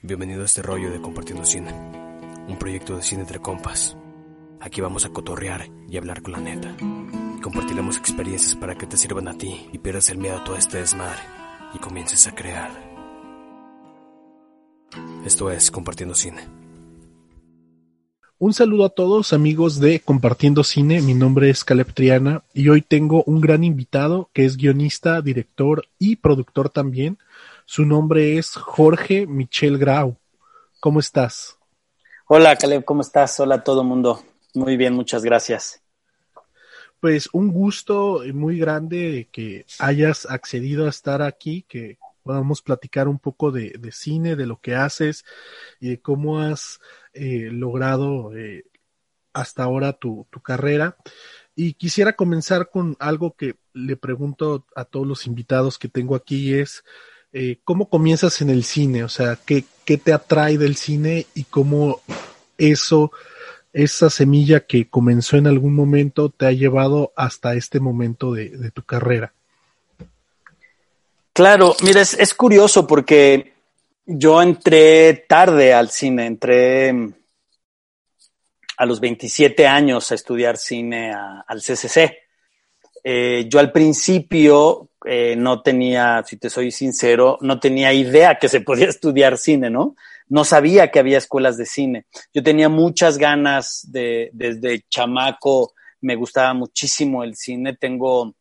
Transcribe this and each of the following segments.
Bienvenido a este rollo de Compartiendo Cine, un proyecto de cine entre compas. Aquí vamos a cotorrear y hablar con la neta. Compartiremos experiencias para que te sirvan a ti y pierdas el miedo a todo este desmadre y comiences a crear. Esto es Compartiendo Cine. Un saludo a todos amigos de Compartiendo Cine, mi nombre es Caleb Triana y hoy tengo un gran invitado que es guionista, director y productor también. Su nombre es Jorge Michel Grau. ¿Cómo estás? Hola Caleb, ¿cómo estás? Hola a todo mundo. Muy bien, muchas gracias. Pues un gusto muy grande que hayas accedido a estar aquí, que podamos platicar un poco de, de cine, de lo que haces y de cómo has eh, logrado eh, hasta ahora tu, tu carrera. Y quisiera comenzar con algo que le pregunto a todos los invitados que tengo aquí es, eh, ¿cómo comienzas en el cine? O sea, ¿qué, ¿qué te atrae del cine y cómo eso, esa semilla que comenzó en algún momento te ha llevado hasta este momento de, de tu carrera? Claro, mira, es, curioso porque yo entré tarde al cine, entré mm, a los 27 años a estudiar cine a, al CCC. Eh, yo al principio eh, no tenía, si te soy sincero, no tenía idea que se podía estudiar cine, ¿no? No sabía que había escuelas de cine. Yo tenía muchas ganas de, desde chamaco, me gustaba muchísimo el cine. Tengo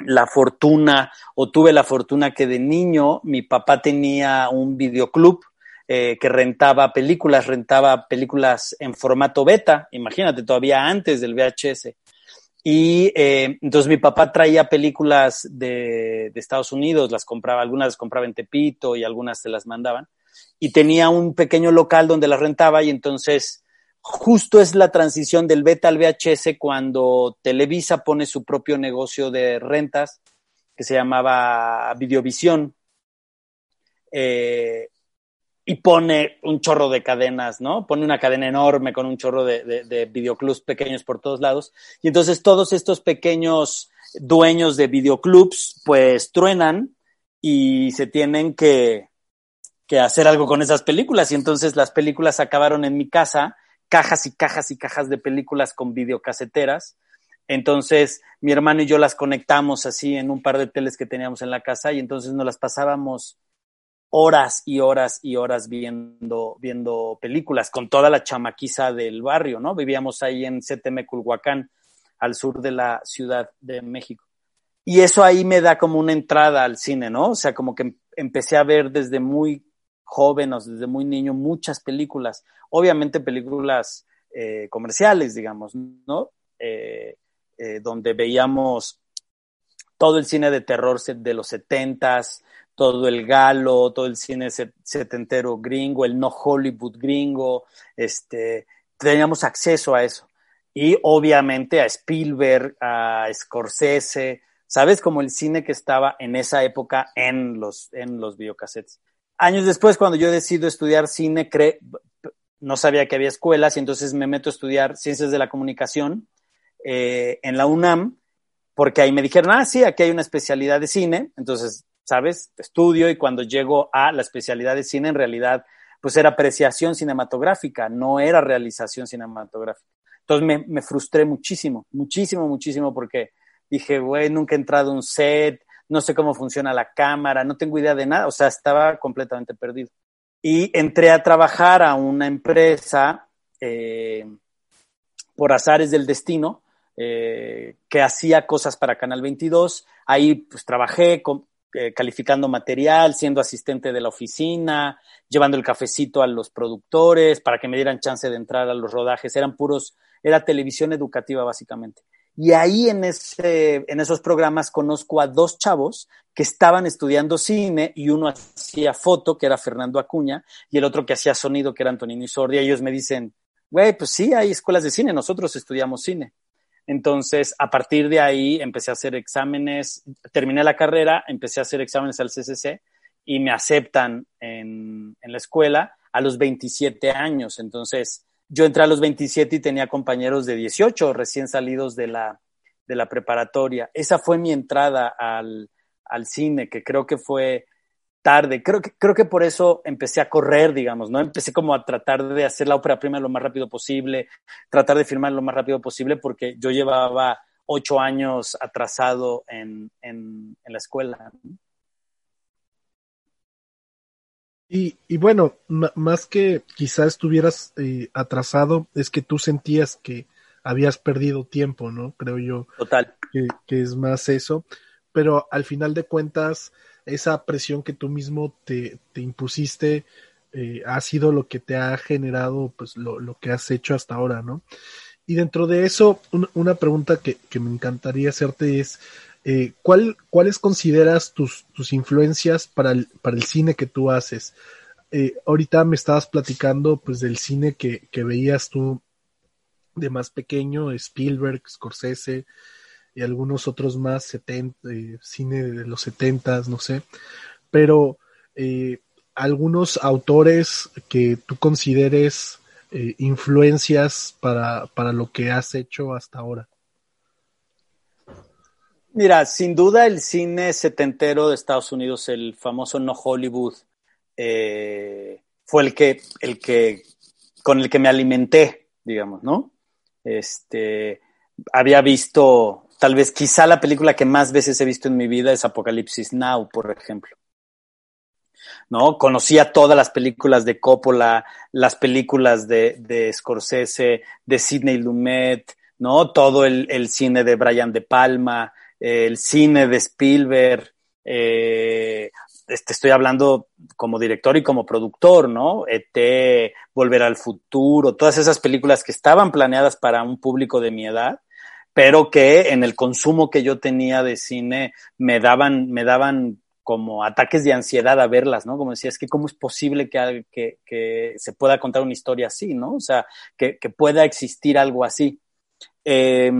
la fortuna, o tuve la fortuna que de niño mi papá tenía un videoclub eh, que rentaba películas, rentaba películas en formato beta, imagínate, todavía antes del VHS. Y eh, entonces mi papá traía películas de, de, Estados Unidos, las compraba, algunas las compraba en Tepito y algunas se las mandaban. Y tenía un pequeño local donde las rentaba y entonces justo es la transición del beta al VHS cuando Televisa pone su propio negocio de rentas que se llamaba Videovisión. Eh, y pone un chorro de cadenas, ¿no? Pone una cadena enorme con un chorro de, de, de, videoclubs pequeños por todos lados. Y entonces todos estos pequeños dueños de videoclubs, pues truenan y se tienen que, que hacer algo con esas películas. Y entonces las películas acabaron en mi casa, cajas y cajas y cajas de películas con videocaseteras. Entonces mi hermano y yo las conectamos así en un par de teles que teníamos en la casa y entonces nos las pasábamos horas y horas y horas viendo, viendo películas con toda la chamaquiza del barrio, ¿no? Vivíamos ahí en Culhuacán, al sur de la Ciudad de México. Y eso ahí me da como una entrada al cine, ¿no? O sea, como que empecé a ver desde muy joven o desde muy niño muchas películas, obviamente películas eh, comerciales, digamos, ¿no? Eh, eh, donde veíamos todo el cine de terror de los setentas, todo el galo, todo el cine setentero gringo, el no Hollywood gringo, este, teníamos acceso a eso. Y obviamente a Spielberg, a Scorsese, ¿sabes? Como el cine que estaba en esa época en los, en los videocassettes. Años después, cuando yo decido estudiar cine, cre no sabía que había escuelas y entonces me meto a estudiar ciencias de la comunicación eh, en la UNAM, porque ahí me dijeron, ah, sí, aquí hay una especialidad de cine, entonces ¿sabes? Estudio y cuando llego a la especialidad de cine, en realidad, pues era apreciación cinematográfica, no era realización cinematográfica. Entonces me, frustré muchísimo, muchísimo, muchísimo, porque dije, güey, nunca he entrado a un set, no sé cómo funciona la cámara, no tengo idea de nada, o sea, estaba completamente perdido. Y entré a trabajar a una empresa eh, por azares del destino, eh, que hacía cosas para Canal 22. Ahí pues trabajé, con, eh, calificando material, siendo asistente de la oficina, llevando el cafecito a los productores para que me dieran chance de entrar a los rodajes. Eran puros, era televisión educativa básicamente. Y ahí en, ese, en esos programas conozco a dos chavos que estaban estudiando cine y uno hacía foto, que era Fernando Acuña, y el otro que hacía sonido, que era Antonino Isordi. Y ellos me dicen, güey, pues sí, hay escuelas de cine, nosotros estudiamos cine. Entonces, a partir de ahí empecé a hacer exámenes, terminé la carrera, empecé a hacer exámenes al CCC y me aceptan en, en la escuela a los 27 años. Entonces, yo entré a los 27 y tenía compañeros de 18 recién salidos de la, de la preparatoria. Esa fue mi entrada al, al cine, que creo que fue tarde. Creo que, creo que por eso empecé a correr, digamos, ¿no? Empecé como a tratar de hacer la ópera prima lo más rápido posible, tratar de filmar lo más rápido posible, porque yo llevaba ocho años atrasado en, en, en la escuela. Y, y bueno, más que quizás estuvieras eh, atrasado, es que tú sentías que habías perdido tiempo, ¿no? Creo yo. Total. Que, que es más eso. Pero al final de cuentas, esa presión que tú mismo te, te impusiste eh, ha sido lo que te ha generado pues lo, lo, que has hecho hasta ahora, ¿no? Y dentro de eso, un, una pregunta que, que, me encantaría hacerte es, eh, ¿cuál, ¿cuáles consideras tus, tus influencias para el, para el cine que tú haces? Eh, ahorita me estabas platicando pues del cine que, que veías tú de más pequeño, Spielberg, Scorsese y algunos otros más, 70, eh, cine de los setentas, no sé, pero eh, algunos autores que tú consideres eh, influencias para, para lo que has hecho hasta ahora. Mira, sin duda el cine setentero de Estados Unidos, el famoso no Hollywood, fue el que, el que, con el que me alimenté, digamos, ¿no? Este, había visto, tal vez quizá la película que más veces he visto en mi vida es Apocalipsis Now, por ejemplo. ¿No? Conocía todas las películas de Coppola, las películas de, Scorsese, de Sidney Lumet, ¿no? Todo el, el cine de Brian De Palma, el cine de Spielberg, eh, este, estoy hablando como director y como productor, ¿no? ET, Volver al Futuro, todas esas películas que estaban planeadas para un público de mi edad, pero que en el consumo que yo tenía de cine me daban, me daban como ataques de ansiedad a verlas, ¿no? Como decía, es que cómo es posible que, que, que se pueda contar una historia así, ¿no? O sea, que, que pueda existir algo así. Eh,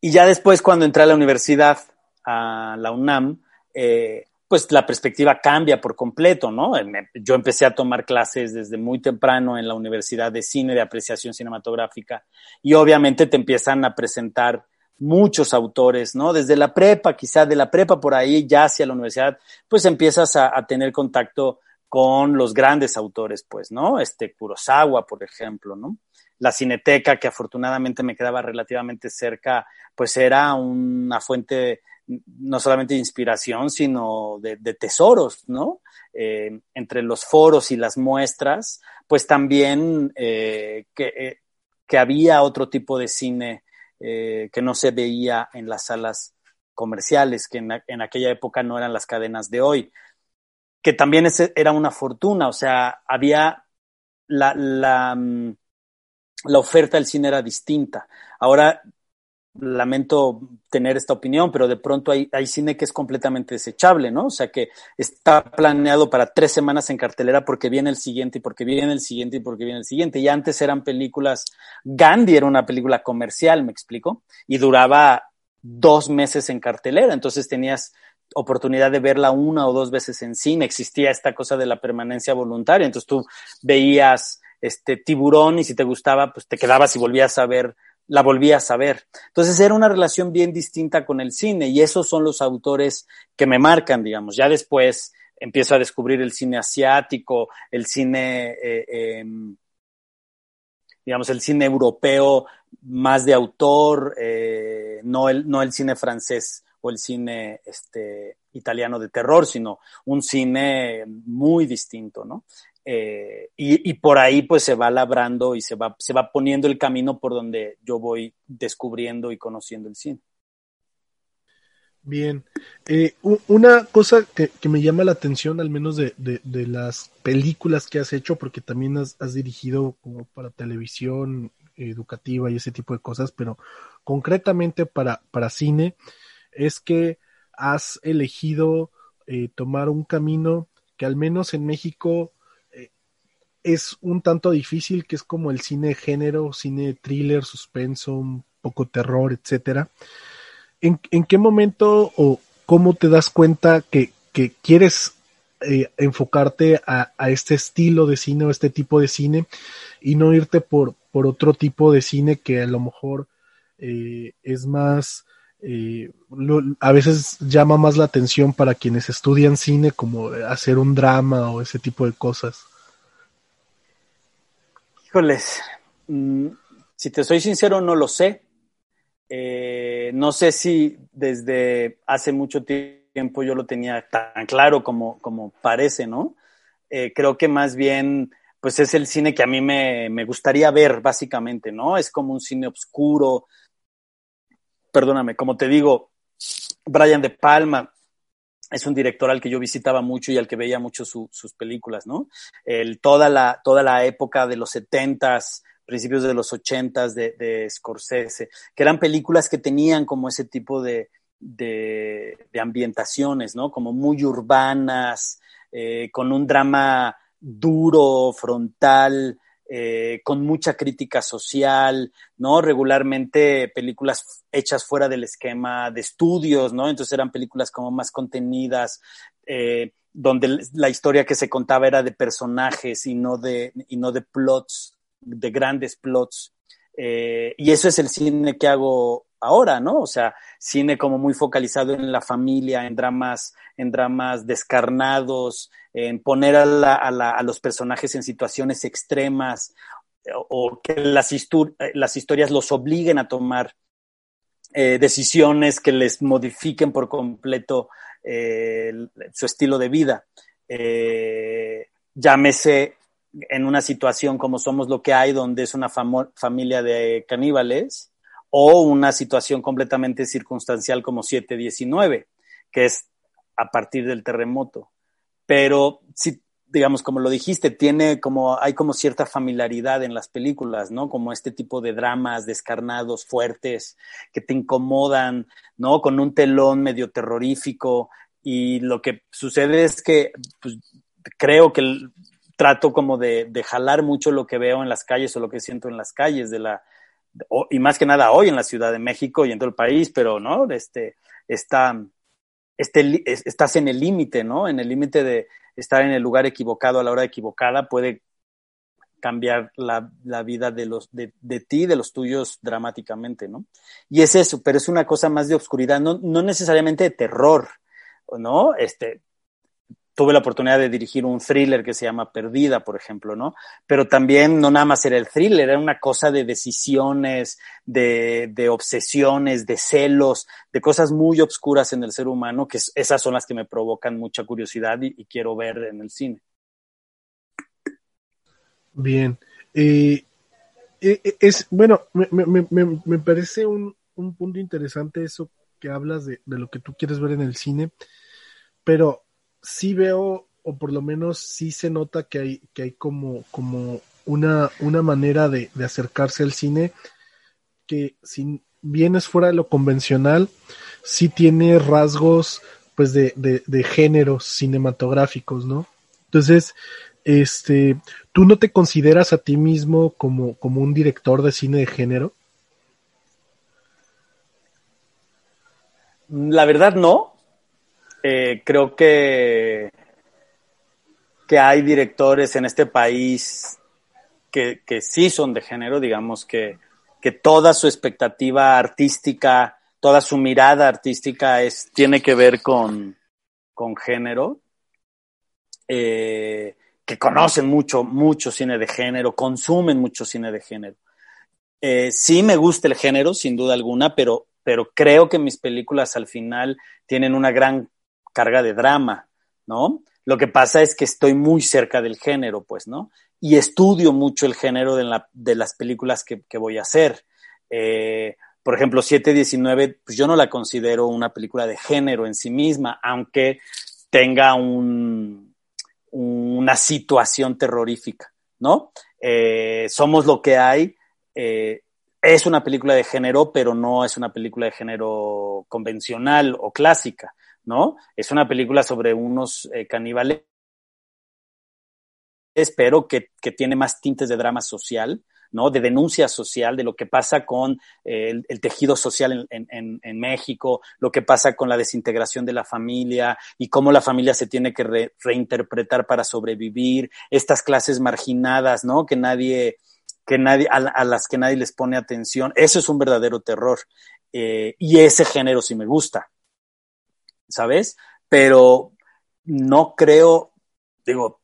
y ya después, cuando entré a la universidad, a la UNAM, eh, pues la perspectiva cambia por completo, ¿no? Yo empecé a tomar clases desde muy temprano en la Universidad de Cine, de Apreciación Cinematográfica, y obviamente te empiezan a presentar muchos autores, ¿no? Desde la prepa, quizá de la prepa por ahí ya hacia la universidad, pues empiezas a, a tener contacto con los grandes autores, pues, ¿no? Este Kurosawa, por ejemplo, ¿no? la cineteca, que afortunadamente me quedaba relativamente cerca, pues era una fuente no solamente de inspiración, sino de, de tesoros, ¿no? Eh, entre los foros y las muestras, pues también eh, que, eh, que, había otro tipo de cine que no se veía en las salas comerciales, que en, en, aquella época no eran las cadenas de hoy, que también era una fortuna, o sea, había la, la mm, la oferta del cine era distinta. Ahora lamento tener esta opinión, pero de pronto hay, cine que es completamente desechable, ¿no? O sea, que está planeado para tres semanas en cartelera porque viene el siguiente y porque viene el siguiente y porque viene el siguiente. Y antes eran películas, Gandhi era una película comercial, me explico, y duraba dos meses en cartelera, entonces tenías oportunidad de verla una o dos veces en cine, existía esta cosa de la permanencia voluntaria, entonces tú veías este tiburón y si te gustaba, pues te quedabas y volvías a ver, la volvías a ver. Entonces era una relación bien distinta con el cine y esos son los autores que me marcan, digamos. Ya después empiezo a descubrir el cine asiático, el cine, eh, eh, digamos, el cine europeo más de autor, eh, no, el, no el cine francés o el cine este, italiano de terror, sino un cine muy distinto, ¿no? Eh, y, por ahí pues se va labrando y se va, se va poniendo el camino por donde yo voy descubriendo y conociendo el cine. Bien, eh, una cosa que, me llama la atención, al menos de, de, las películas que has hecho, porque también has, dirigido como para televisión educativa y ese tipo de cosas, pero concretamente para, para cine, es que has elegido eh, tomar un camino que al menos en México es un tanto difícil, que es como el cine género, cine thriller, suspenso, un poco terror, etcétera. ¿En, ¿En, qué momento o cómo te das cuenta que, que quieres eh, enfocarte a, a, este estilo de cine o este tipo de cine y no irte por, por otro tipo de cine que a lo mejor eh, es más, eh, lo, a veces llama más la atención para quienes estudian cine como hacer un drama o ese tipo de cosas. Híjoles, mm, si te soy sincero, no lo sé. Eh, no sé si desde hace mucho tiempo yo lo tenía tan claro como, como parece, ¿no? Eh, creo que más bien, pues es el cine que a mí me, me, gustaría ver, básicamente, ¿no? Es como un cine oscuro. Perdóname, como te digo, Brian De Palma es un director al que yo visitaba mucho y al que veía mucho su, sus películas, ¿no? El, toda, la, toda la época de los setentas, principios de los ochentas de, de Scorsese, que eran películas que tenían como ese tipo de, de, de ambientaciones, ¿no? Como muy urbanas, eh, con un drama duro, frontal, eh, con mucha crítica social, ¿no? Regularmente películas hechas fuera del esquema de estudios, ¿no? Entonces eran películas como más contenidas, eh, donde la historia que se contaba era de personajes y no de, y no de plots, de grandes plots. Eh, y eso es el cine que hago ahora, ¿no? O sea, cine como muy focalizado en la familia, en dramas, en dramas descarnados, en poner a, la, a, la, a los personajes en situaciones extremas o que las, las historias los obliguen a tomar eh, decisiones que les modifiquen por completo eh, su estilo de vida. Eh, llámese en una situación como somos lo que hay, donde es una familia de caníbales, o una situación completamente circunstancial como 719, que es a partir del terremoto. Pero si, digamos, como lo dijiste, tiene como, hay como cierta familiaridad en las películas, ¿no? Como este tipo de dramas descarnados, fuertes, que te incomodan, ¿no? Con un telón medio terrorífico. Y lo que sucede es que, pues, creo que trato como de, de, jalar mucho lo que veo en las calles o lo que siento en las calles de la, y más que nada hoy en la Ciudad de México y en todo el país, pero, ¿no? Este, está, este, estás en el límite, ¿no? En el límite de estar en el lugar equivocado a la hora equivocada puede cambiar la, la vida de, los, de, de, ti, de los tuyos dramáticamente, ¿no? Y es eso, pero es una cosa más de oscuridad, no, no necesariamente de terror, ¿no? Este, tuve la oportunidad de dirigir un thriller que se llama Perdida, por ejemplo, ¿no? Pero también no nada más era el thriller, era una cosa de decisiones, de, obsesiones, de celos, de cosas muy obscuras en el ser humano, que es, esas son las que me provocan mucha curiosidad y, quiero ver en el cine. Bien. Eh, es, bueno, me, me, me, me parece un, un, punto interesante eso que hablas de, de lo que tú quieres ver en el cine, pero sí veo, o por lo menos sí se nota que hay, que hay como, como una, una manera de, de acercarse al cine que si bien es fuera de lo convencional, sí tiene rasgos pues de, de, de géneros cinematográficos, ¿no? Entonces, este, ¿tú no te consideras a ti mismo como, como un director de cine de género? La verdad no, eh, creo que, que hay directores en este país que, que sí son de género, digamos que, que toda su expectativa artística, toda su mirada artística es, tiene que ver con, con género, eh, que conocen mucho, mucho cine de género, consumen mucho cine de género. Eh, sí me gusta el género, sin duda alguna, pero, pero creo que mis películas al final tienen una gran carga de drama, ¿no? Lo que pasa es que estoy muy cerca del género, pues, ¿no? Y estudio mucho el género de, la, de las películas que, que, voy a hacer. Eh, por ejemplo, 719, pues yo no la considero una película de género en sí misma, aunque tenga un, una situación terrorífica, ¿no? Eh, somos lo que hay, eh, es una película de género, pero no es una película de género convencional o clásica, ¿no? Es una película sobre unos eh, caníbales, pero que, que tiene más tintes de drama social, ¿no? De denuncia social, de lo que pasa con eh, el, tejido social en, México, lo que pasa con la desintegración de la familia y cómo la familia se tiene que reinterpretar para sobrevivir, estas clases marginadas, ¿no? Que nadie, que nadie, a, las que nadie les pone atención. Eso es un verdadero terror. Eh, y ese género sí me gusta, ¿sabes? Pero no creo, digo,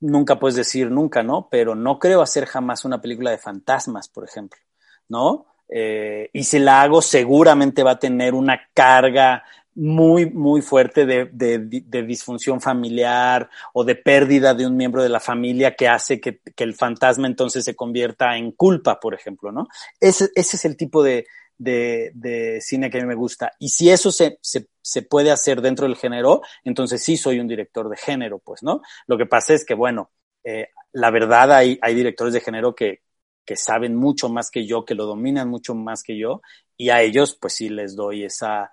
nunca puedes decir nunca, ¿no? Pero no creo hacer jamás una película de fantasmas, por ejemplo, ¿no? Eh, y si la hago, seguramente va a tener una carga muy, muy fuerte de, de, disfunción familiar o de pérdida de un miembro de la familia que hace que, que el fantasma entonces se convierta en culpa, por ejemplo, ¿no? Ese, ese es el tipo de, de, cine que a mí me gusta. Y si eso se, se, puede hacer dentro del género, entonces sí soy un director de género, pues, ¿no? Lo que pasa es que, bueno, eh, la verdad hay, hay directores de género que, que saben mucho más que yo, que lo dominan mucho más que yo, y a ellos, pues sí les doy esa,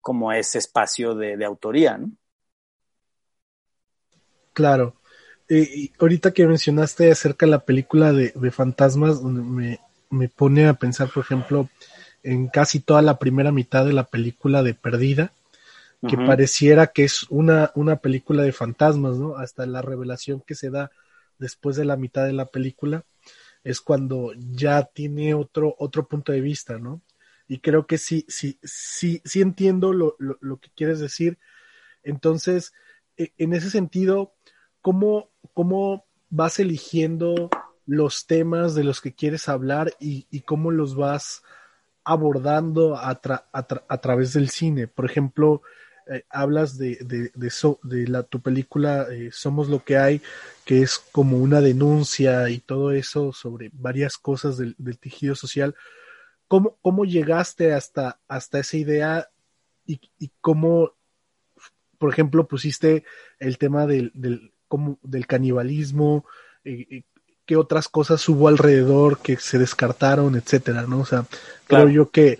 como ese espacio de, de autoría, ¿no? Claro. y ahorita que mencionaste acerca de la película de, de fantasmas, me, me pone a pensar, por ejemplo, en casi toda la primera mitad de la película de Perdida, que pareciera que es una, una película de fantasmas, ¿no? Hasta la revelación que se da después de la mitad de la película es cuando ya tiene otro, otro punto de vista, ¿no? Y creo que sí, sí, sí, sí entiendo lo, lo, lo que quieres decir. Entonces, e, en ese sentido, ¿cómo, cómo vas eligiendo los temas de los que quieres hablar y, y cómo los vas abordando a, través del cine. Por ejemplo, eh, hablas de, la, tu película eh, Somos lo que hay, que es como una denuncia y todo eso sobre varias cosas del, tejido social. ¿Cómo, ¿Cómo, llegaste hasta, hasta esa idea y, cómo, por ejemplo, pusiste el tema del canibalismo? Eh, qué otras cosas hubo alrededor que se descartaron, etcétera, ¿no? O sea, creo yo que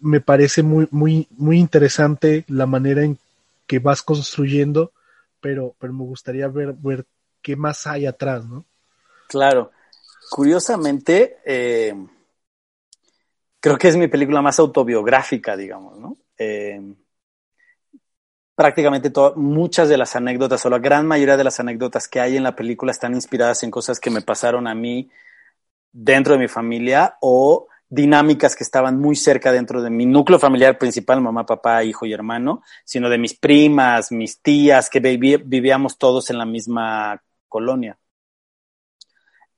me parece muy, muy, muy interesante la manera en que vas construyendo, pero, pero me gustaría ver, ver qué más hay atrás, ¿no? Claro. Curiosamente, eh, creo que es mi película más autobiográfica, digamos, ¿no? Eh, prácticamente muchas de las anécdotas o la gran mayoría de las anécdotas que hay en la película están inspiradas en cosas que me pasaron a mí dentro de mi familia o dinámicas que estaban muy cerca dentro de mi núcleo familiar principal, mamá, papá, hijo y hermano, sino de mis primas, mis tías, que vivíamos todos en la misma colonia.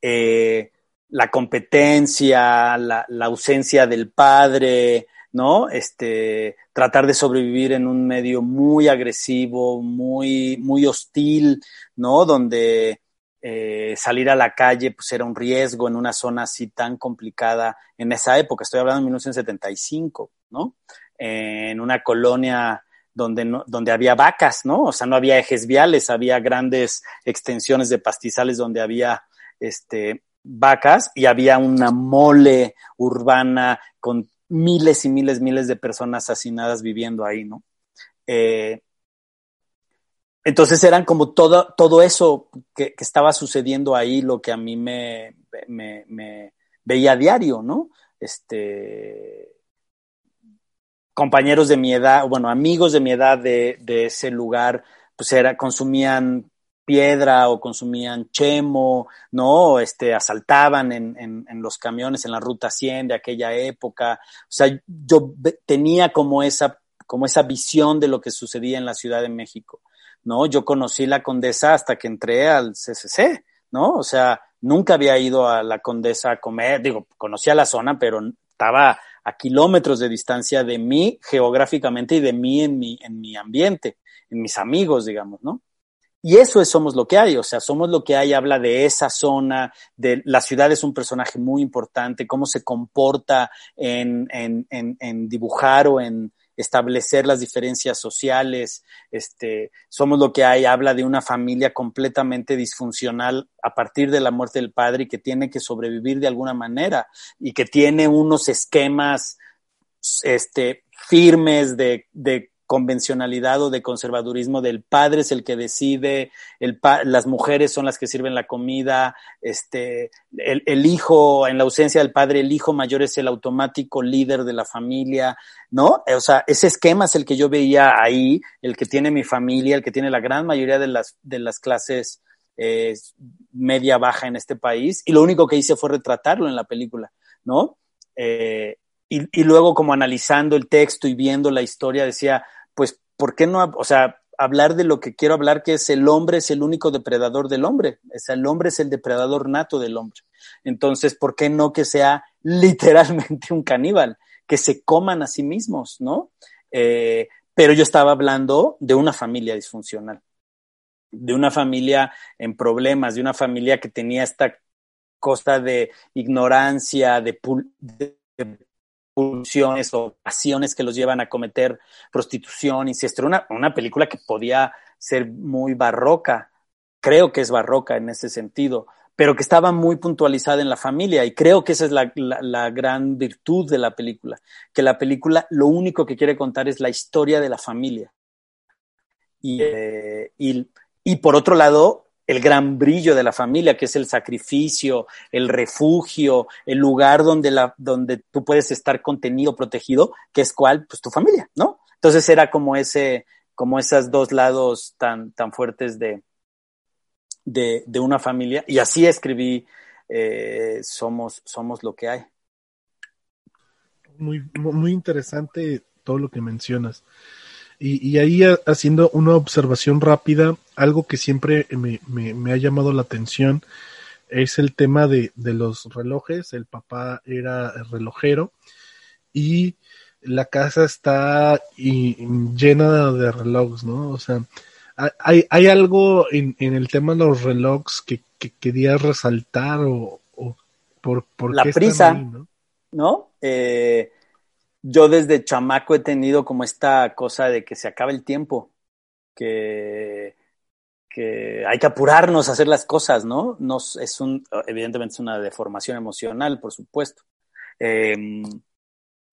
Eh, la competencia, la, ausencia del padre, ¿no? Este, tratar de sobrevivir en un medio muy agresivo, muy, muy hostil, ¿no? Donde eh, salir a la calle pues era un riesgo en una zona así tan complicada en esa época, estoy hablando de 1975, ¿no? en una colonia donde, no, donde había vacas, ¿no? O sea, no había ejes viales, había grandes extensiones de pastizales donde había este, vacas y había una mole urbana con miles y miles, miles de personas asesinadas viviendo ahí, ¿no? Eh, entonces eran como todo, todo eso que, estaba sucediendo ahí, lo que a mí me veía a diario, ¿no? Este, compañeros de mi edad, bueno, amigos de mi edad de, de ese lugar, pues era, consumían piedra o consumían chemo, ¿no? Este, asaltaban en, en, en, los camiones en la ruta 100 de aquella época. O sea, yo tenía como esa, como esa visión de lo que sucedía en la Ciudad de México, ¿no? Yo conocí la Condesa hasta que entré al CCC, ¿no? O sea, nunca había ido a la Condesa a comer, digo, conocía la zona, pero estaba a kilómetros de distancia de mí geográficamente y de mí en mi, en mi ambiente, en mis amigos, digamos, ¿no? Y eso es Somos lo que hay, o sea, Somos lo que hay habla de esa zona, de la ciudad es un personaje muy importante, cómo se comporta en, en, en, en dibujar o en, establecer las diferencias sociales, este, somos lo que hay, habla de una familia completamente disfuncional a partir de la muerte del padre y que tiene que sobrevivir de alguna manera y que tiene unos esquemas este, firmes de, de convencionalidad o de conservadurismo del padre es el que decide, las mujeres son las que sirven la comida, este, el, hijo, en la ausencia del padre, el hijo mayor es el automático líder de la familia, ¿no? O sea, ese esquema es el que yo veía ahí, el que tiene mi familia, el que tiene la gran mayoría de las, de las clases eh, media baja en este país, y lo único que hice fue retratarlo en la película, ¿no? Eh, y, luego como analizando el texto y viendo la historia decía, pues, ¿por qué no, o sea, hablar de lo que quiero hablar, que es el hombre es el único depredador del hombre, es el hombre es el depredador nato del hombre. Entonces, ¿por qué no que sea literalmente un caníbal, que se coman a sí mismos, ¿no? Eh, pero yo estaba hablando de una familia disfuncional, de una familia en problemas, de una familia que tenía esta costa de ignorancia, de, de pulsiones o pasiones que los llevan a cometer prostitución, incesto. Una, una película que podía ser muy barroca, creo que es barroca en ese sentido, pero que estaba muy puntualizada en la familia y creo que esa es la, la, gran virtud de la película, que la película lo único que quiere contar es la historia de la familia. Y, eh, y, y por otro lado, el gran brillo de la familia, que es el sacrificio, el refugio, el lugar donde, la, donde tú puedes estar contenido, protegido, que es cuál, pues tu familia, ¿no? Entonces era como ese, como esos dos lados tan, tan fuertes de, de, de una familia. Y así escribí eh, Somos, Somos lo que hay. Muy, muy interesante todo lo que mencionas. Y, y, ahí haciendo una observación rápida, algo que siempre me, me, me ha llamado la atención es el tema de, de, los relojes. El papá era relojero y la casa está y, llena de relojes, ¿no? O sea, hay, hay algo en, en el tema de los relojes que, que querías resaltar o, o por, por la prisa, ahí, ¿no? ¿no? Eh, yo desde chamaco he tenido como esta cosa de que se acaba el tiempo, que, hay que apurarnos a hacer las cosas, ¿no? Es un, evidentemente es una deformación emocional, por supuesto. Eh,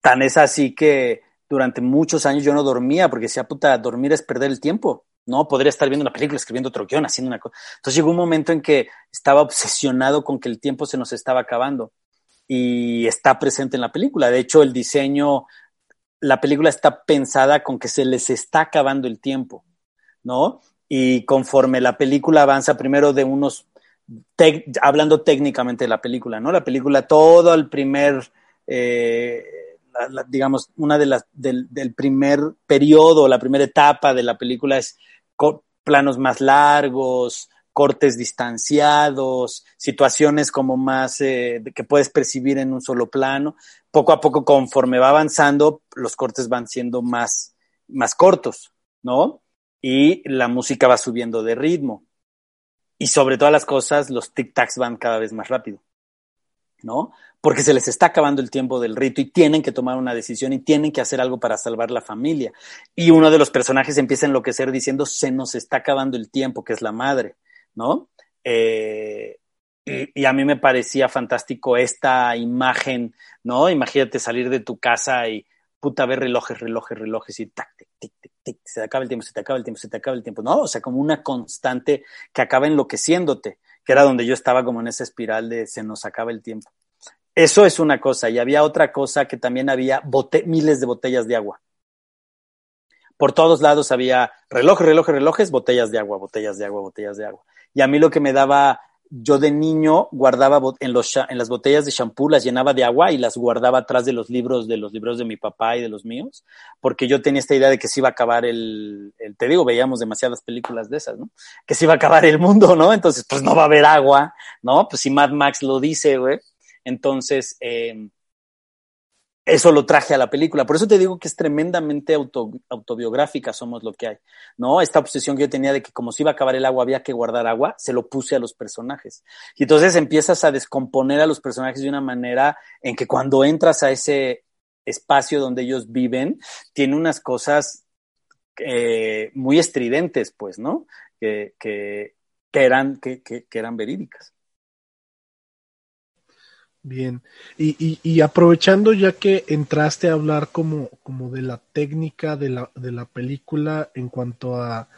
tan es así que durante muchos años yo no dormía porque decía, puta, dormir es perder el tiempo. No, podría estar viendo una película, escribiendo otro guion, haciendo una cosa. Entonces llegó un momento en que estaba obsesionado con que el tiempo se nos estaba acabando y está presente en la película. De hecho, el diseño, la película está pensada con que se les está acabando el tiempo, ¿no? Y conforme la película avanza, primero de unos, hablando técnicamente de la película, ¿no? La película, todo el primer, eh, digamos, una de las, del, del, primer periodo, la primera etapa de la película es planos más largos, cortes distanciados, situaciones como más eh, que puedes percibir en un solo plano. Poco a poco, conforme va avanzando, los cortes van siendo más, más cortos, ¿no? Y la música va subiendo de ritmo. Y sobre todas las cosas, los tic-tacs van cada vez más rápido, ¿no? Porque se les está acabando el tiempo del rito y tienen que tomar una decisión y tienen que hacer algo para salvar la familia. Y uno de los personajes empieza a enloquecer diciendo, se nos está acabando el tiempo, que es la madre. ¿No? Eh, y, a mí me parecía fantástico esta imagen, ¿no? Imagínate salir de tu casa y puta ver relojes, relojes, relojes y tac, tic, tic, tic, se te acaba el tiempo, se te acaba el tiempo, se te acaba el tiempo, ¿no? O sea, como una constante que acaba enloqueciéndote, que era donde yo estaba como en esa espiral de se nos acaba el tiempo. Eso es una cosa, y había otra cosa que también había miles de botellas de agua por todos lados había relojes, relojes, relojes, botellas de agua, botellas de agua, botellas de agua. Y a mí lo que me daba, yo de niño guardaba en, los, en las botellas de shampoo, las llenaba de agua y las guardaba atrás de los libros, de los libros de mi papá y de los míos, porque yo tenía esta idea de que se iba a acabar el, el te digo, veíamos demasiadas películas de esas, ¿no? Que se iba a acabar el mundo, ¿no? Entonces, pues no va a haber agua, ¿no? Pues si Mad Max lo dice, güey. Entonces, eh, eso lo traje a la película. Por eso te digo que es tremendamente auto, autobiográfica, somos lo que hay. ¿No? Esta obsesión que yo tenía de que como se iba a acabar el agua, había que guardar agua, se lo puse a los personajes. Y entonces empiezas a descomponer a los personajes de una manera en que cuando entras a ese, espacio donde ellos viven tiene unas cosas eh, muy estridentes, pues, ¿no? Que, que, eran, que, que, eran verídicas. Bien, y, y, aprovechando ya que entraste a hablar como, como de la técnica de la, de la película en cuanto a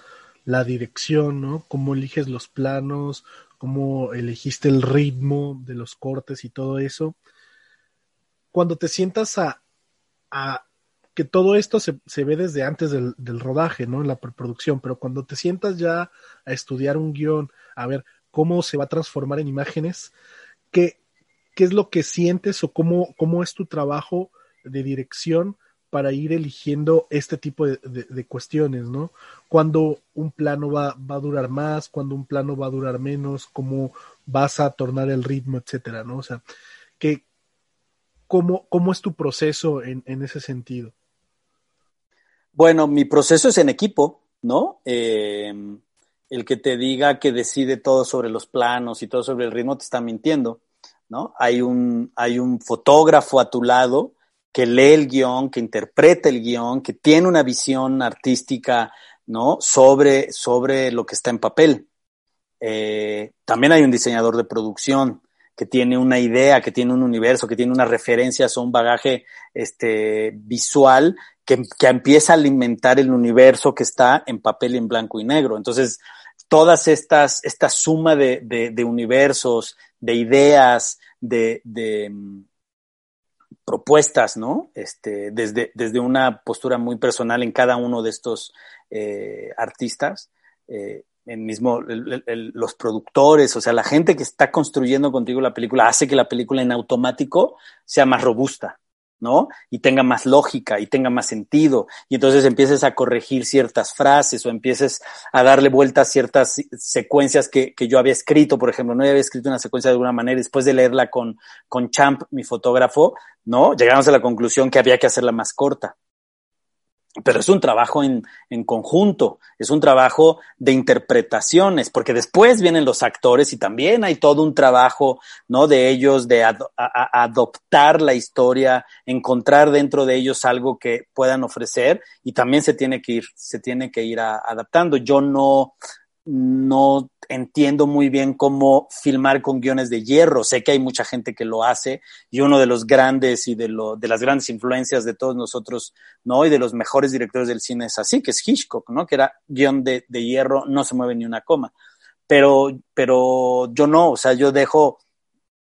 la dirección, ¿no? Cómo eliges los planos, cómo elegiste el ritmo de los cortes y todo eso. Cuando te sientas a, a que todo esto se, se ve desde antes del, del, rodaje, ¿no? En la preproducción, pero cuando te sientas ya a estudiar un guion, a ver cómo se va a transformar en imágenes, ¿qué, qué es lo que sientes o cómo, cómo es tu trabajo de dirección para ir eligiendo este tipo de, cuestiones, ¿no? Cuando un plano va, va, a durar más, cuando un plano va a durar menos, cómo vas a tornar el ritmo, etcétera, ¿no? O sea, cómo, ¿cómo es tu proceso en, en, ese sentido? Bueno, mi proceso es en equipo, ¿no? Eh, el que te diga que decide todo sobre los planos y todo sobre el ritmo te está mintiendo, Hay un, hay un fotógrafo a tu lado que lee el guion, que interpreta el guion, que tiene una visión artística, ¿no? Sobre, sobre lo que está en papel. Eh, también hay un diseñador de producción que tiene una idea, que tiene un universo, que tiene unas referencias o un bagaje este, visual que, que empieza a alimentar el universo que está en papel en blanco y negro. Entonces, todas estas, esta suma de, universos, de ideas, de, de, propuestas, ¿no? Este, desde, desde una postura muy personal en cada uno de estos eh, artistas, eh, en mismo los productores, o sea, la gente que está construyendo contigo la película hace que la película en automático sea más robusta, ¿no? Y tenga más lógica y tenga más sentido. Y entonces empieces a corregir ciertas frases o empieces a darle vuelta a ciertas secuencias que, que yo había escrito, por ejemplo, no había escrito una secuencia de alguna manera, después de leerla con, con Champ, mi fotógrafo, ¿no? Llegamos a la conclusión que había que hacerla más corta. Pero es un trabajo en, en, conjunto, es un trabajo de interpretaciones, porque después vienen los actores y también hay todo un trabajo, ¿no? De ellos, de adoptar la historia, encontrar dentro de ellos algo que puedan ofrecer y también se tiene que ir, se tiene que ir adaptando. Yo no, no entiendo muy bien cómo filmar con guiones de hierro. Sé que hay mucha gente que lo hace y uno de los grandes y de, lo, de las grandes influencias de todos nosotros, ¿no? Y de los mejores directores del cine es así, que es Hitchcock, ¿no? Que era guion de, de hierro, no se mueve ni una coma. Pero, pero yo no, o sea, yo dejo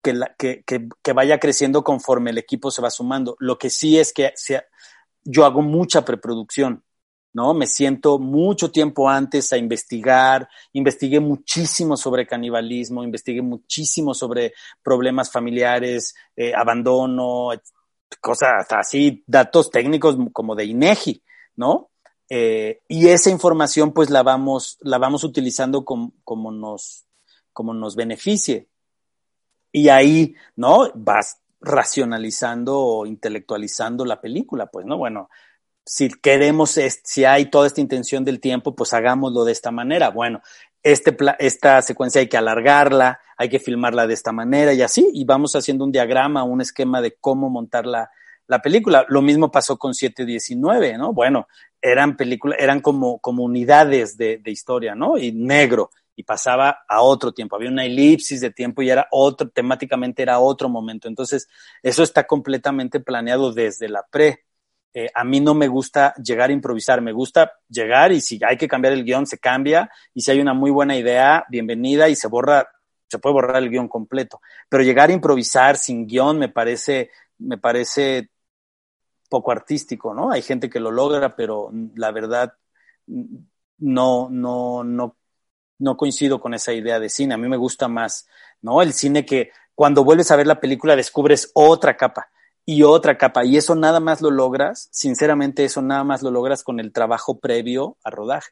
que, la, que, que, que vaya creciendo conforme el equipo se va sumando. Lo que sí es que sea, yo hago mucha preproducción ¿no? Me siento mucho tiempo antes a investigar, investigué muchísimo sobre canibalismo, investigué muchísimo sobre problemas familiares, eh, abandono, cosas así, datos técnicos como de INEGI, ¿no? Eh, y esa información pues la vamos, la vamos utilizando como, como, nos, como nos beneficie. Y ahí, ¿no? Vas racionalizando o intelectualizando la película, pues, ¿no? Bueno, si queremos, si hay toda esta intención del tiempo, pues hagámoslo de esta manera. Bueno, este, esta secuencia hay que alargarla, hay que filmarla de esta manera y así, y vamos haciendo un diagrama, un esquema de cómo montar la, la película. Lo mismo pasó con 719, ¿no? Bueno, eran películas, eran como, como unidades de, de historia, ¿no? Y negro, y pasaba a otro tiempo. Había una elipsis de tiempo y era otro, temáticamente era otro momento. Entonces, eso está completamente planeado desde la pre. Eh, a mí no me gusta llegar a improvisar, me gusta llegar y si hay que cambiar el guion, se cambia y si hay una muy buena idea, bienvenida y se borra, se puede borrar el guion completo. Pero llegar a improvisar sin guion me parece, me parece poco artístico, ¿no? Hay gente que lo logra, pero la verdad no, no, no, no coincido con esa idea de cine. A mí me gusta más, ¿no? El cine que cuando vuelves a ver la película descubres otra capa y otra capa. Y eso nada más lo logras, sinceramente, eso nada más lo logras con el trabajo previo a rodaje.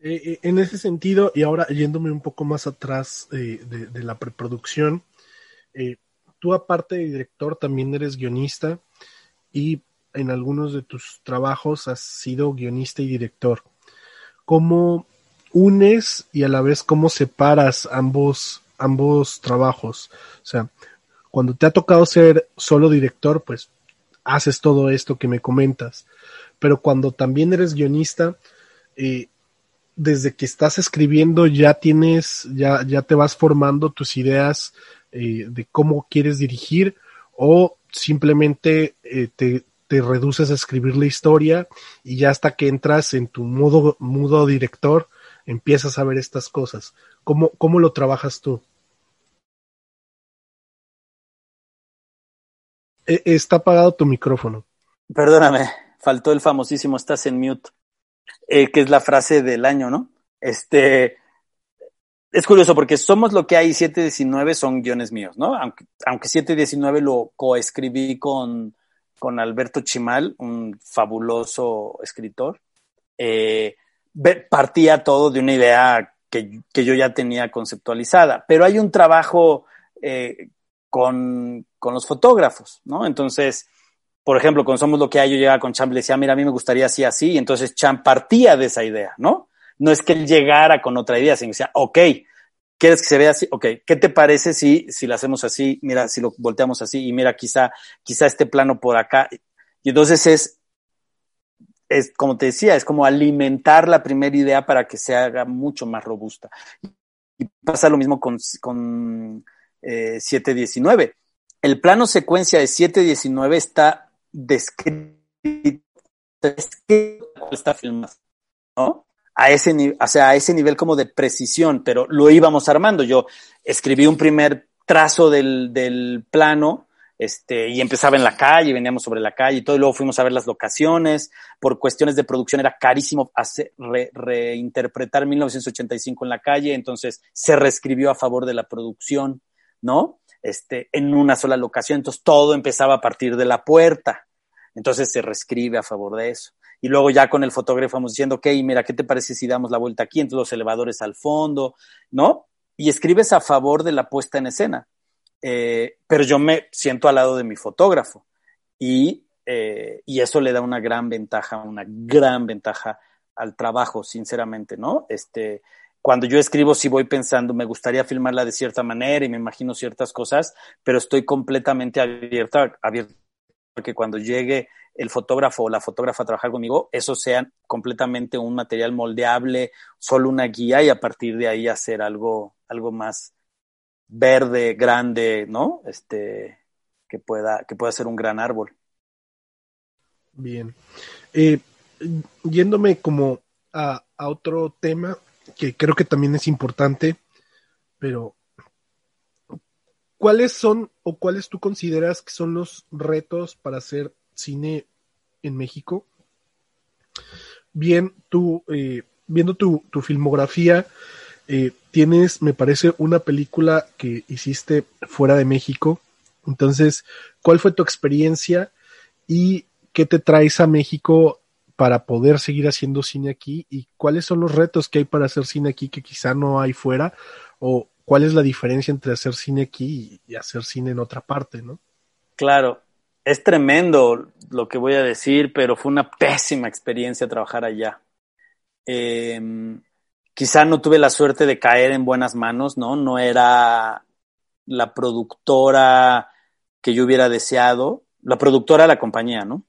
Eh, eh, en ese sentido, y ahora yéndome un poco más atrás eh, de, la preproducción, tú aparte de director también eres guionista y en algunos de tus trabajos has sido guionista y director. ¿Cómo unes y a la vez cómo separas ambos, ambos trabajos? O sea, cuando te ha tocado ser solo director, pues haces todo esto que me comentas. Pero cuando también eres guionista, eh, desde que estás escribiendo ya tienes, ya, ya te vas formando tus ideas eh, de cómo quieres dirigir o simplemente eh, te, te, reduces a escribir la historia y ya hasta que entras en tu modo, modo director empiezas a ver estas cosas. ¿Cómo, cómo lo trabajas tú? Está apagado tu micrófono. Perdóname, faltó el famosísimo estás en mute, eh, que es la frase del año, ¿no? Este, es curioso porque somos lo que hay 719 son guiones míos, ¿no? Aunque, aunque 719 lo coescribí con, con Alberto Chimal, un fabuloso escritor. Eh, partía todo de una idea que, que, yo ya tenía conceptualizada, pero hay un trabajo eh, con, con, los fotógrafos, ¿no? Entonces, por ejemplo, con Somos lo que hay, yo llegaba con Champ le decía, mira, a mí me gustaría así, así, y entonces Champ partía de esa idea, ¿no? No es que él llegara con otra idea, sino que decía, ok, ¿quieres que se vea así? Ok, ¿qué te parece si, si lo hacemos así? Mira, si lo volteamos así y mira, quizá, quizá este plano por acá. Y entonces es, es, como te decía, es como alimentar la primera idea para que se haga mucho más robusta. Y pasa lo mismo con, con eh, 719. El plano secuencia de 719 está descrito, está filmado, ¿no? a ese, o sea, a ese nivel como de precisión, pero lo íbamos armando. Yo escribí un primer trazo del, del plano, este, y empezaba en la calle, veníamos sobre la calle y todo, y luego fuimos a ver las locaciones. Por cuestiones de producción era carísimo hacer, re, reinterpretar 1985 en la calle, entonces se reescribió a favor de la producción, ¿no? Este, en una sola locación, entonces todo empezaba a partir de la puerta. Entonces se reescribe a favor de eso y luego ya con el fotógrafo vamos diciendo, ok, mira, ¿qué te parece si damos la vuelta aquí? Entonces los elevadores al fondo, ¿no? Y escribes a favor de la puesta en escena. Eh, pero yo me siento al lado de mi fotógrafo y, eh, y eso le da una gran ventaja, una gran ventaja al trabajo, sinceramente, ¿no? Este, cuando yo escribo sí voy pensando, me gustaría filmarla de cierta manera y me imagino ciertas cosas, pero estoy completamente abierta, abierta porque cuando llegue el fotógrafo o la fotógrafa a trabajar conmigo, eso sea completamente un material moldeable, solo una guía y a partir de ahí hacer algo, algo más verde, grande, ¿no? Este, que pueda, que pueda ser un gran árbol. Bien. Eh, yéndome como a, a otro tema que creo que también es importante, pero ¿cuáles son o cuáles tú consideras que son los retos para hacer cine en México. Bien, tú, eh, viendo tu, filmografía, eh, tienes, me parece, una película que hiciste fuera de México. Entonces, ¿cuál fue tu experiencia y qué te traes a México para poder seguir haciendo cine aquí? ¿Y cuáles son los retos que hay para hacer cine aquí que quizá no hay fuera? ¿O cuál es la diferencia entre hacer cine aquí y hacer cine en otra parte, no? Claro, es tremendo lo que voy a decir, pero fue una pésima experiencia trabajar allá. Eh, quizá no tuve la suerte de caer en buenas manos, ¿no? No era la productora que yo hubiera deseado, la productora de la compañía, ¿no?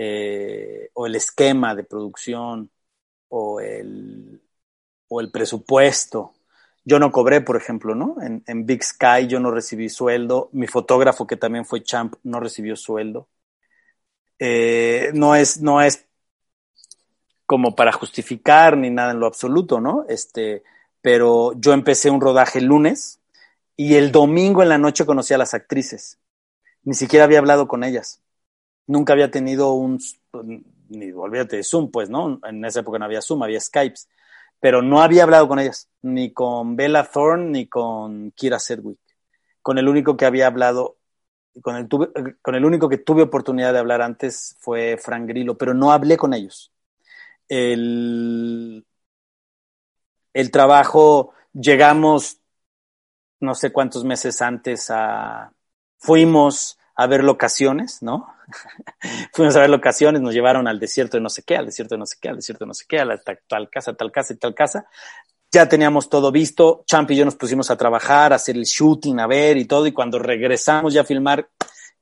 Eh, o el esquema de producción, o el, o el presupuesto. Yo no cobré, por ejemplo, ¿no? En, Big Sky yo no recibí sueldo. Mi fotógrafo, que también fue champ, no recibió sueldo. Eh, no, es, no es como para justificar ni nada en lo absoluto, ¿no? Este, pero yo empecé un rodaje el lunes y el domingo en la noche conocí a las actrices. Ni siquiera había hablado con ellas. Nunca había tenido un, ni olvídate de Zoom, pues, ¿no? En esa época no había Zoom, había Skypes pero no había hablado con ellas, ni con Bella Thorne ni con Kira Sedgwick. Con el único que había hablado, con el, con el único que tuve oportunidad de hablar antes fue Frank Grillo, pero no hablé con ellos. El, el trabajo, llegamos no sé cuántos meses antes a, fuimos a ver locaciones, ¿no? Fuimos a ver locaciones, nos llevaron al desierto de no sé qué, al desierto de no sé qué, al desierto de no sé qué, a la, tal, casa, tal casa y tal casa. ya teníamos todo visto, Champ y yo nos pusimos a trabajar, a hacer el shooting, a ver y todo, y cuando regresamos ya a filmar,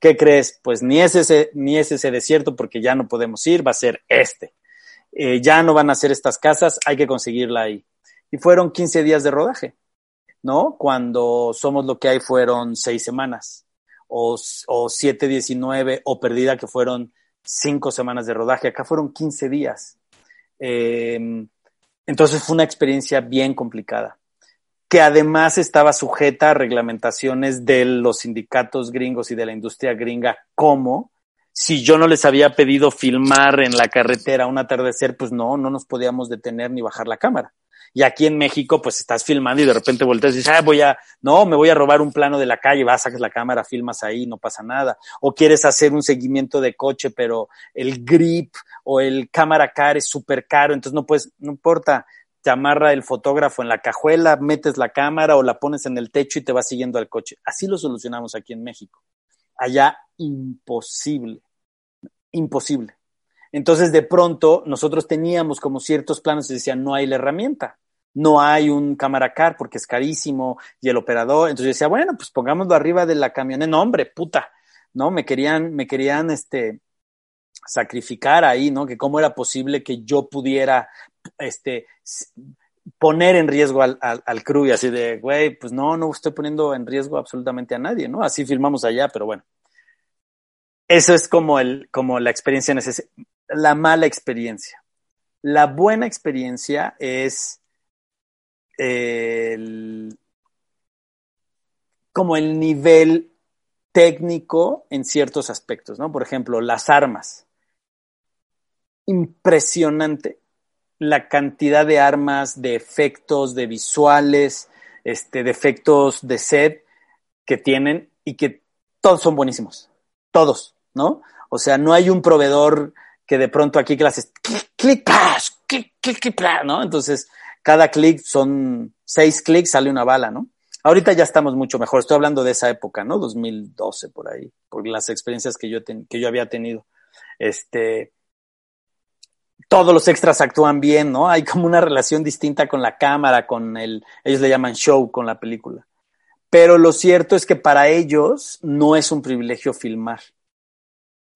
¿qué crees? Pues ni es ese, ni es ese desierto porque ya no podemos ir, va a ser este. Eh, ya no van a ser estas casas, hay que conseguirla ahí. Y fueron 15 días de rodaje, ¿no? Cuando Somos lo que hay fueron seis semanas, o, o 7, 19, o Perdida que fueron cinco semanas de rodaje, acá fueron 15 días. Eh, entonces fue una experiencia bien complicada, que además estaba sujeta a reglamentaciones de los sindicatos gringos y de la industria gringa, como si yo no les había pedido filmar en la carretera un atardecer, pues no, no nos podíamos detener ni bajar la cámara. Y aquí en México, pues estás filmando y de repente volteas y dices, ah, voy a, no, me voy a robar un plano de la calle, vas, sacas la cámara, filmas ahí, no pasa nada. O quieres hacer un seguimiento de coche, pero el grip o el cámara car es súper caro, entonces no puedes, no importa, te amarra el fotógrafo en la cajuela, metes la cámara o la pones en el techo y te vas siguiendo al coche. Así lo solucionamos aquí en México. Allá, imposible, imposible. Entonces, de pronto, nosotros teníamos como ciertos planos y decían, no hay la herramienta no hay un cámara car porque es carísimo y el operador, entonces yo decía, bueno, pues pongámoslo arriba de la camioneta, no, hombre, puta, ¿no? Me querían, me querían, este, sacrificar ahí, ¿no? Que cómo era posible que yo pudiera, este, poner en riesgo al, al, crew y así de, güey, pues no, no estoy poniendo en riesgo absolutamente a nadie, ¿no? Así firmamos allá, pero bueno. Eso es como el, como la experiencia, la mala experiencia. La buena experiencia es el, como el nivel técnico en ciertos aspectos, ¿no? Por ejemplo, las armas. Impresionante la cantidad de armas, de efectos, de visuales, este, de efectos de set que tienen y que todos son buenísimos. Todos, ¿no? O sea, no hay un proveedor que de pronto aquí que las clic, clic, clic, clic, ¿no? Entonces, cada clic son seis clics, sale una bala, ¿no? Ahorita ya estamos mucho mejor. Estoy hablando de esa época, ¿no? 2012 por ahí, por las experiencias que yo, que yo había tenido. Este, todos los extras actúan bien, ¿no? Hay como una relación distinta con la cámara, con el, ellos le llaman show con la película. Pero lo cierto es que para ellos no es un privilegio filmar,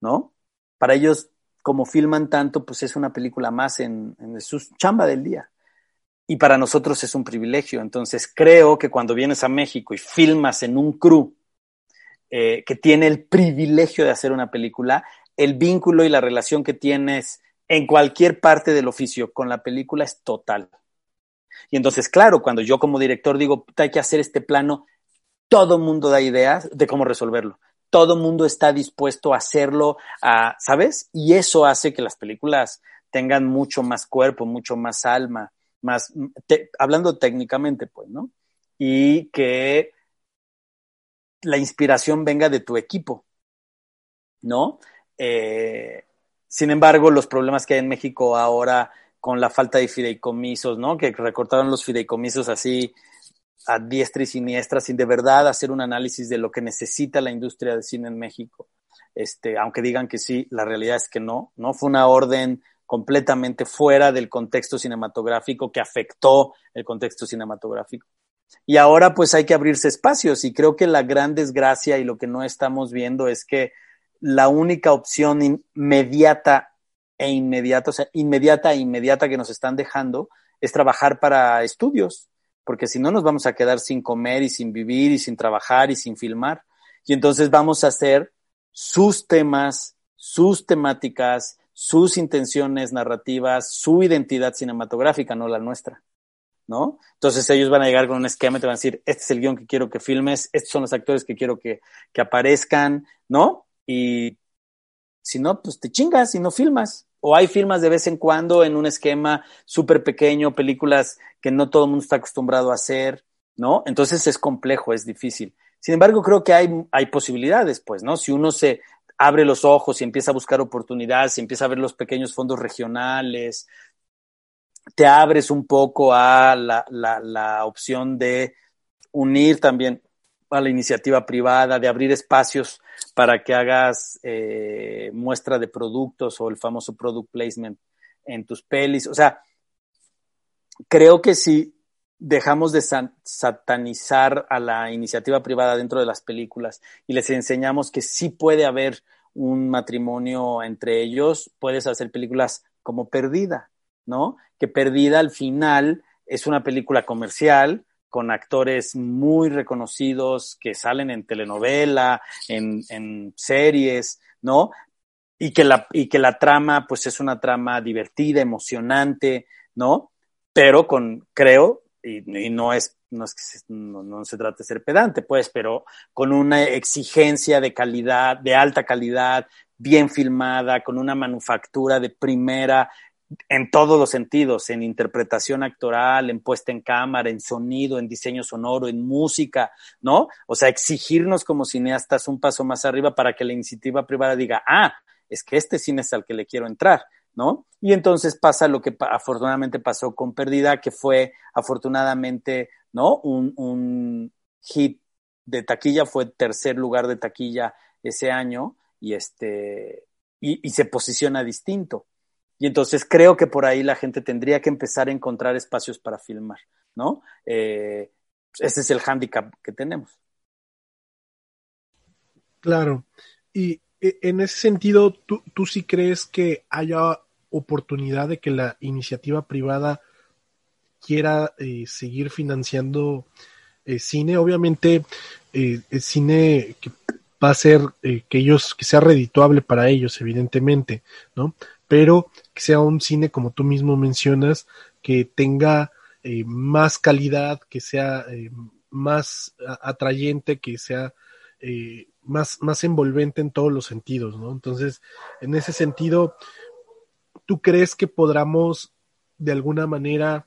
¿no? Para ellos, como filman tanto, pues es una película más en, en su chamba del día y para nosotros es un privilegio. Entonces creo que cuando vienes a México y filmas en un crew eh, que tiene el privilegio de hacer una película, el vínculo y la relación que tienes en cualquier parte del oficio con la película es total. Y entonces, claro, cuando yo como director digo, hay que hacer este plano, todo mundo da ideas de cómo resolverlo. Todo mundo está dispuesto a hacerlo, ¿sabes? Y eso hace que las películas tengan mucho más cuerpo, mucho más alma más, hablando técnicamente, pues, ¿no? Y que la inspiración venga de tu equipo, ¿no? Eh, sin embargo, los problemas que hay en México ahora con la falta de fideicomisos, ¿no? Que recortaron los fideicomisos así a diestra y siniestra, sin de verdad hacer un análisis de lo que necesita la industria de cine en México. Este, aunque digan que sí, la realidad es que no, ¿no? Fue una orden completamente fuera del contexto cinematográfico que afectó el contexto cinematográfico. Y ahora pues hay que abrirse espacios y creo que la gran desgracia y lo que no estamos viendo es que la única opción inmediata e inmediata, o sea, inmediata e inmediata que nos están dejando es trabajar para estudios, porque si no nos vamos a quedar sin comer y sin vivir y sin trabajar y sin filmar. Y entonces vamos a hacer sus temas, sus temáticas, sus intenciones narrativas, su identidad cinematográfica, no la nuestra. ¿No? Entonces ellos van a llegar con un esquema y te van a decir, este es el guion que quiero que filmes, estos son los actores que quiero que, que aparezcan, ¿no? Y si no, pues te chingas y no filmas. O hay filmas de vez en cuando en un esquema súper pequeño, películas que no todo el mundo está acostumbrado a hacer, ¿no? Entonces es complejo, es difícil. Sin embargo, creo que hay, hay posibilidades, pues, ¿no? Si uno se, abre los ojos y empieza a buscar oportunidades, y empieza a ver los pequeños fondos regionales, te abres un poco a la, la, opción de unir también a la iniciativa privada, de abrir espacios para que hagas eh, muestra de productos o el famoso product placement en tus pelis. O sea, creo que si dejamos de satanizar a la iniciativa privada dentro de las películas y les enseñamos que sí puede haber un matrimonio entre ellos, puedes hacer películas como Perdida, ¿no? Que Perdida al final es una película comercial con actores muy reconocidos que salen en telenovela, en, series, ¿no? Y que, la, y que la trama, pues es una trama divertida, emocionante, ¿no? Pero con, creo, y, no es, no, es que se, no, se trata de ser pedante, pues, pero con una exigencia de calidad, de alta calidad, bien filmada, con una manufactura de primera en todos los sentidos, en interpretación actoral, en puesta en cámara, en sonido, en diseño sonoro, en música, ¿no? O sea, exigirnos como cineastas un paso más arriba para que la iniciativa privada diga, ah, es que este cine es al que le quiero entrar. Y entonces pasa lo que afortunadamente pasó con Perdida, que fue afortunadamente, ¿no? Un, un hit de taquilla, fue tercer lugar de taquilla ese año y este, y se posiciona distinto. Y entonces creo que por ahí la gente tendría que empezar a encontrar espacios para filmar, ¿no? Eh, ese es el hándicap que tenemos. Claro. Y e, en ese sentido, ¿tú, ¿tú sí crees que haya oportunidad de que la iniciativa privada quiera eh, seguir financiando eh, cine? Obviamente, eh, el cine que va a ser que ellos, que sea redituable para ellos, evidentemente, ¿no? Pero que sea un cine, como tú mismo mencionas, que tenga más calidad, que sea más atrayente, que sea más, más envolvente en todos los sentidos, ¿no? Entonces, en ese sentido, ¿tú crees que podamos de alguna manera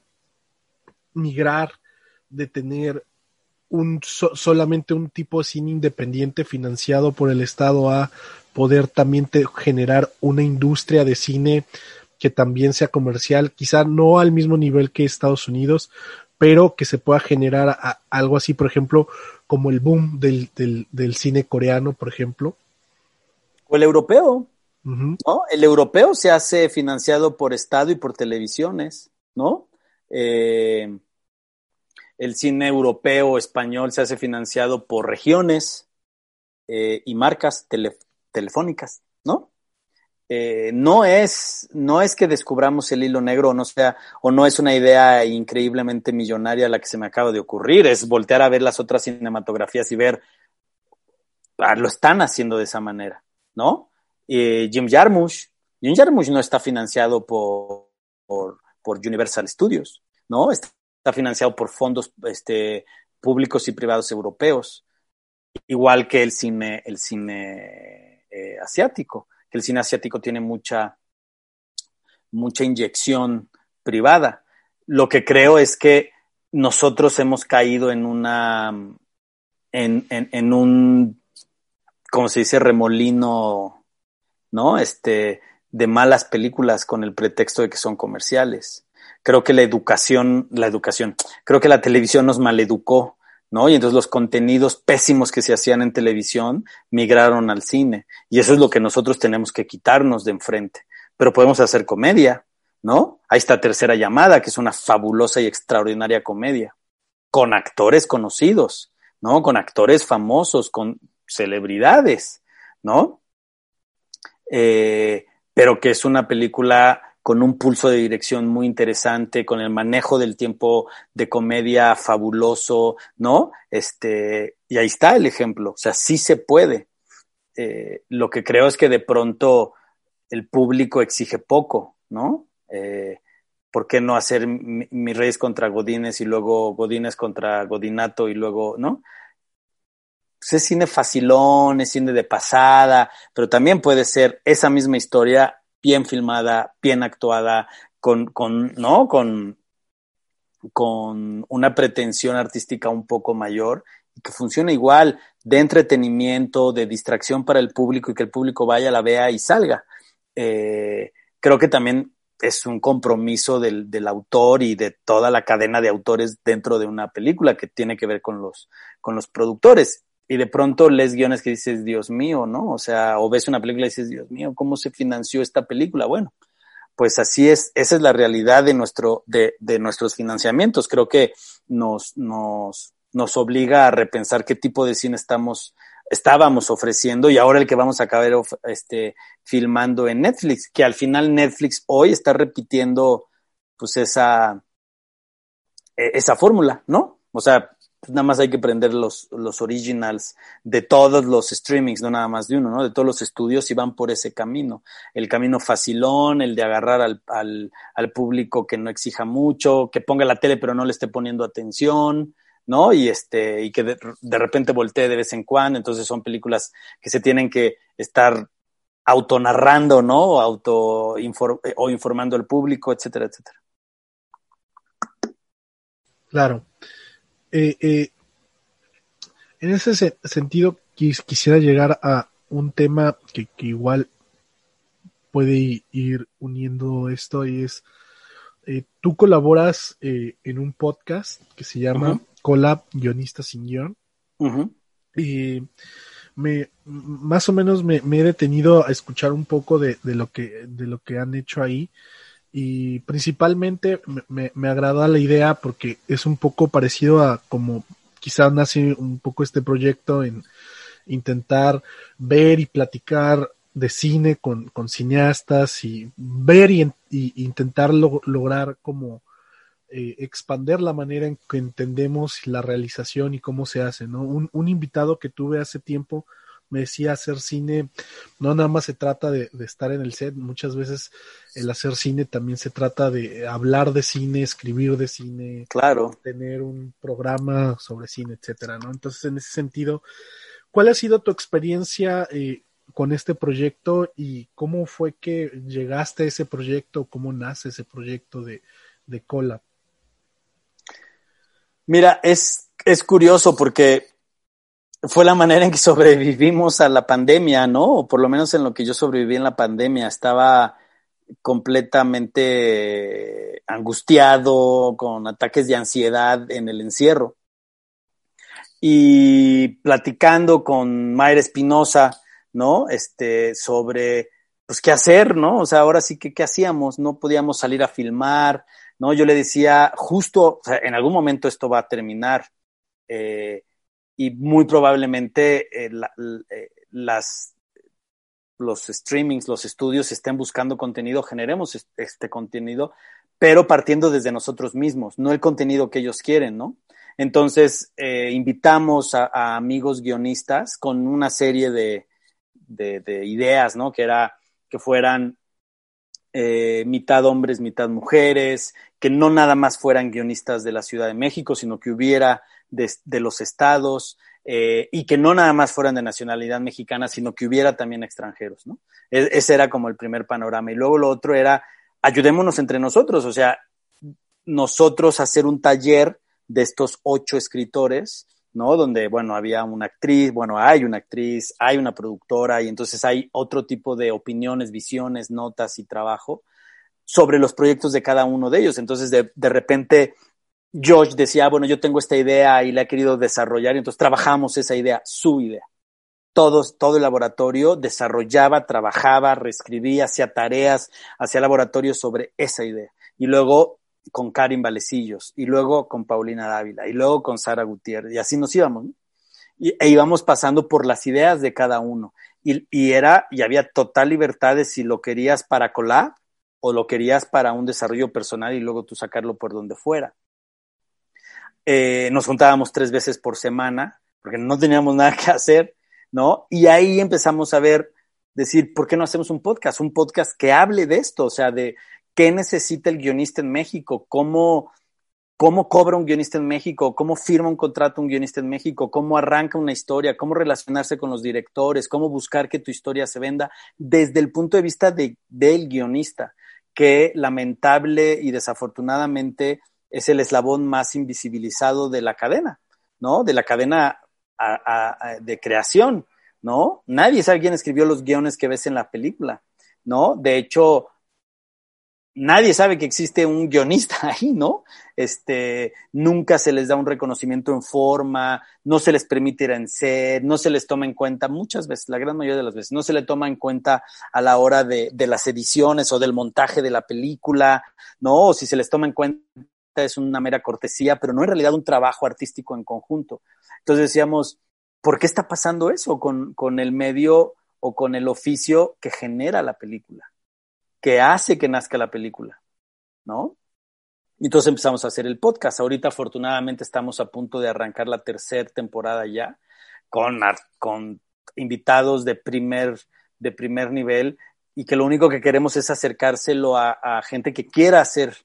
migrar de tener un solamente un tipo de cine independiente financiado por el Estado a poder también generar una industria de cine que también sea comercial, quizá no al mismo nivel que Estados Unidos, pero que se pueda generar algo así, por ejemplo, como el boom del, del, cine coreano, por ejemplo. O el europeo, ¿no? El europeo se hace financiado por Estado y por televisiones, ¿no? Eh, el cine europeo español se hace financiado por regiones eh, y marcas telefónicas, ¿no? Eh, no es, no es que descubramos el hilo negro o no sea, o no es una idea increíblemente millonaria la que se me acaba de ocurrir, es voltear a ver las otras cinematografías y ver, ah, lo están haciendo de esa manera, ¿no? Jim Jarmusch, Jim Jarmusch no está financiado por, por, Universal Studios, ¿no? Está, financiado por fondos este, públicos y privados europeos, igual que el cine, el cine eh, asiático el cine asiático tiene mucha, mucha inyección privada. Lo que creo es que nosotros hemos caído en una, en, en, un, como se dice, remolino, ¿no? Este, de malas películas con el pretexto de que son comerciales. Creo que la educación, la educación, creo que la televisión nos maleducó ¿no? Y entonces los contenidos pésimos que se hacían en televisión migraron al cine. Y eso es lo que nosotros tenemos que quitarnos de enfrente. Pero podemos hacer comedia, ¿no? Ahí está Tercera Llamada, que es una fabulosa y extraordinaria comedia, con actores conocidos, ¿no? Con actores famosos, con celebridades, ¿no? Eh, pero que es una película con un pulso de dirección muy interesante, con el manejo del tiempo de comedia fabuloso, ¿no? Este, y ahí está el ejemplo, o sea, sí se puede. Eh, lo que creo es que de pronto el público exige poco, ¿no? Eh, ¿Por qué no hacer mis reyes contra Godines y luego Godines contra Godinato y luego, ¿no? Pues es cine facilón, es cine de pasada, pero también puede ser esa misma historia bien filmada, bien actuada, con, con, ¿no? Con, con una pretensión artística un poco mayor y que funcione igual de entretenimiento, de distracción para el público y que el público vaya, la vea y salga. Eh, creo que también es un compromiso del, del, autor y de toda la cadena de autores dentro de una película que tiene que ver con los, con los productores y de pronto lees guiones que dices, Dios mío, ¿no? O sea, o ves una película y dices, Dios mío, ¿cómo se financió esta película? Bueno, pues así es, esa es la realidad de nuestro, de, de nuestros financiamientos. Creo que nos, nos, nos obliga a repensar qué tipo de cine estamos, estábamos ofreciendo y ahora el que vamos a acabar este, filmando en Netflix, que al final Netflix hoy está repitiendo pues esa, e, esa fórmula, ¿no? O sea, pues nada más hay que prender los, los originals de todos los streamings, no nada más de uno, ¿no? De todos los estudios y van por ese camino. El camino facilón, el de agarrar al, al, al público que no exija mucho, que ponga la tele pero no le esté poniendo atención, ¿no? Y este, y que de, de repente voltee de vez en cuando. Entonces son películas que se tienen que estar autonarrando, ¿no? O auto inform o informando al público, etcétera, etcétera. Claro. Eh, eh, en ese se sentido, quis quisiera llegar a un tema que, que igual puede ir uniendo esto y es, eh, tú colaboras eh, en un podcast que se llama uh -huh. Collab Guionista sin Guión. Uh -huh. Y me, más o menos me, me, he detenido a escuchar un poco de, de, lo que, de lo que han hecho ahí y principalmente me, me agrada la idea porque es un poco parecido a como quizás nace un poco este proyecto en intentar ver y platicar de cine con, con cineastas y ver y, y intentar lo, lograr como eh, expander la manera en que entendemos la realización y cómo se hace, ¿no? Un invitado que tuve hace tiempo me decía hacer cine no nada más se trata de, de, estar en el set, muchas veces el hacer cine también se trata de hablar de cine, escribir de cine, claro, tener un programa sobre cine, etcétera, ¿no? Entonces, en ese sentido, ¿cuál ha sido tu experiencia eh, con este proyecto y cómo fue que llegaste a ese proyecto, cómo nace ese proyecto de, de Cola? Mira, es, es curioso porque fue la manera en que sobrevivimos a la pandemia, ¿no? O por lo menos en lo que yo sobreviví en la pandemia. Estaba completamente angustiado, con ataques de ansiedad en el encierro. Y platicando con Mayra Espinosa, ¿no? Este, sobre, pues, qué hacer, ¿no? O sea, ahora sí que, ¿qué hacíamos? No podíamos salir a filmar, ¿no? Yo le decía, justo, o sea, en algún momento esto va a terminar. Eh, y muy probablemente eh, eh, las, los streamings, los estudios estén buscando contenido, generemos este, contenido, pero partiendo desde nosotros mismos, no el contenido que ellos quieren, ¿no? Entonces, eh, invitamos a, a, amigos guionistas con una serie de, de, de ideas, ¿no? Que era que fueran eh, mitad hombres, mitad mujeres, que no nada más fueran guionistas de la Ciudad de México, sino que hubiera de, de los estados eh, y que no nada más fueran de nacionalidad mexicana, sino que hubiera también extranjeros, ¿no? E ese era como el primer panorama. Y luego lo otro era, ayudémonos entre nosotros, o sea, nosotros hacer un taller de estos ocho escritores, ¿no? Donde, bueno, había una actriz, bueno, hay una actriz, hay una productora y entonces hay otro tipo de opiniones, visiones, notas y trabajo sobre los proyectos de cada uno de ellos. Entonces, de, de repente, Josh decía, bueno, yo tengo esta idea y la he querido desarrollar, y entonces trabajamos esa idea, su idea. Todos, todo el laboratorio desarrollaba, trabajaba, reescribía, hacía tareas, hacía laboratorios sobre esa idea. Y luego con Karin Valecillos, y luego con Paulina Dávila, y luego con Sara Gutiérrez, y así nos íbamos. Y, e íbamos pasando por las ideas de cada uno. Y, y, era, y había total libertad de si lo querías para colar o lo querías para un desarrollo personal y luego tú sacarlo por donde fuera. Eh, nos juntábamos tres veces por semana, porque no teníamos nada que hacer, ¿no? Y ahí empezamos a ver, decir, ¿por qué no hacemos un podcast? Un podcast que hable de esto, o sea, de qué necesita el guionista en México, cómo, cómo cobra un guionista en México, cómo firma un contrato un guionista en México, cómo arranca una historia, cómo relacionarse con los directores, cómo buscar que tu historia se venda desde el punto de vista de, del guionista, que lamentable y desafortunadamente es el eslabón más invisibilizado de la cadena, ¿no? De la cadena de creación, ¿no? Nadie sabe quién escribió los guiones que ves en la película, ¿no? De hecho, nadie sabe que existe un guionista ahí, ¿no? Este, nunca se les da un reconocimiento en forma, no se les permite ir en set, no se les toma en cuenta, muchas veces, la gran mayoría de las veces, no se le toma en cuenta a la hora de, de las ediciones o del montaje de la película, ¿no? O si se les toma en cuenta es una mera cortesía, pero no en realidad un trabajo artístico en conjunto. Entonces decíamos, ¿por qué está pasando eso con, con el medio o con el oficio que genera la película? Que hace que nazca la película, ¿no? Y entonces empezamos a hacer el podcast. Ahorita afortunadamente estamos a punto de arrancar la tercera temporada ya con, invitados de primer, de primer nivel y que lo único que queremos es acercárselo a, gente que quiera hacer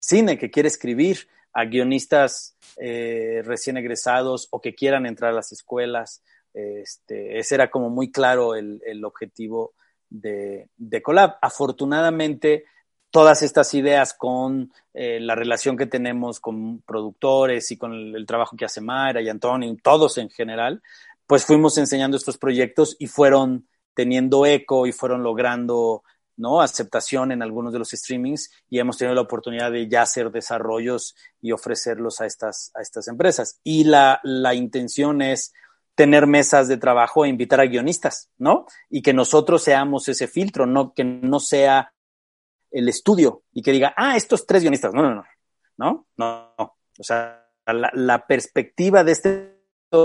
cine, que quiere escribir, a guionistas eh, recién egresados o que quieran entrar a las escuelas. Este, ese era como muy claro el objetivo de, de Colab. Afortunadamente, todas estas ideas con eh, la relación que tenemos con productores y con el, trabajo que hace Mayra y Antonio, todos en general, pues fuimos enseñando estos proyectos y fueron teniendo eco y fueron logrando ¿no? aceptación en algunos de los streamings y hemos tenido la oportunidad de ya hacer desarrollos y ofrecerlos a estas, a estas empresas. Y la, la intención es tener mesas de trabajo e invitar a guionistas, ¿no? Y que nosotros seamos ese filtro, no que no sea el estudio y que diga, ah, estos tres guionistas. No, no, no, no, no. O sea, la, perspectiva de este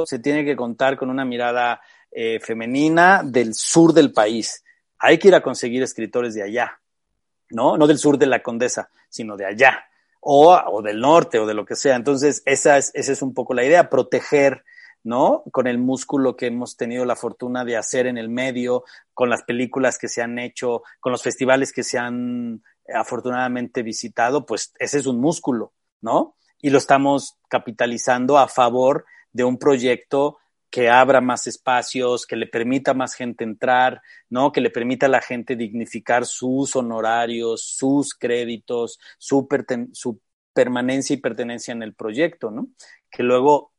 se tiene que contar con una mirada eh, femenina del sur del país. Hay que ir a conseguir escritores de allá, ¿no? No del sur de la Condesa, sino de allá, o, o del norte, o de lo que sea. Entonces, esa es, esa es un poco la idea, proteger ¿no? Con el músculo que hemos tenido la fortuna de hacer en el medio, con las películas que se han hecho, con los festivales que se han eh, afortunadamente visitado, pues ese es un músculo, ¿no? Y lo estamos capitalizando a favor de un proyecto que abra más espacios, que le permita a más gente entrar, ¿no? Que le permita a la gente dignificar sus honorarios, sus créditos, su, su permanencia y pertenencia en el proyecto, ¿no? Que luego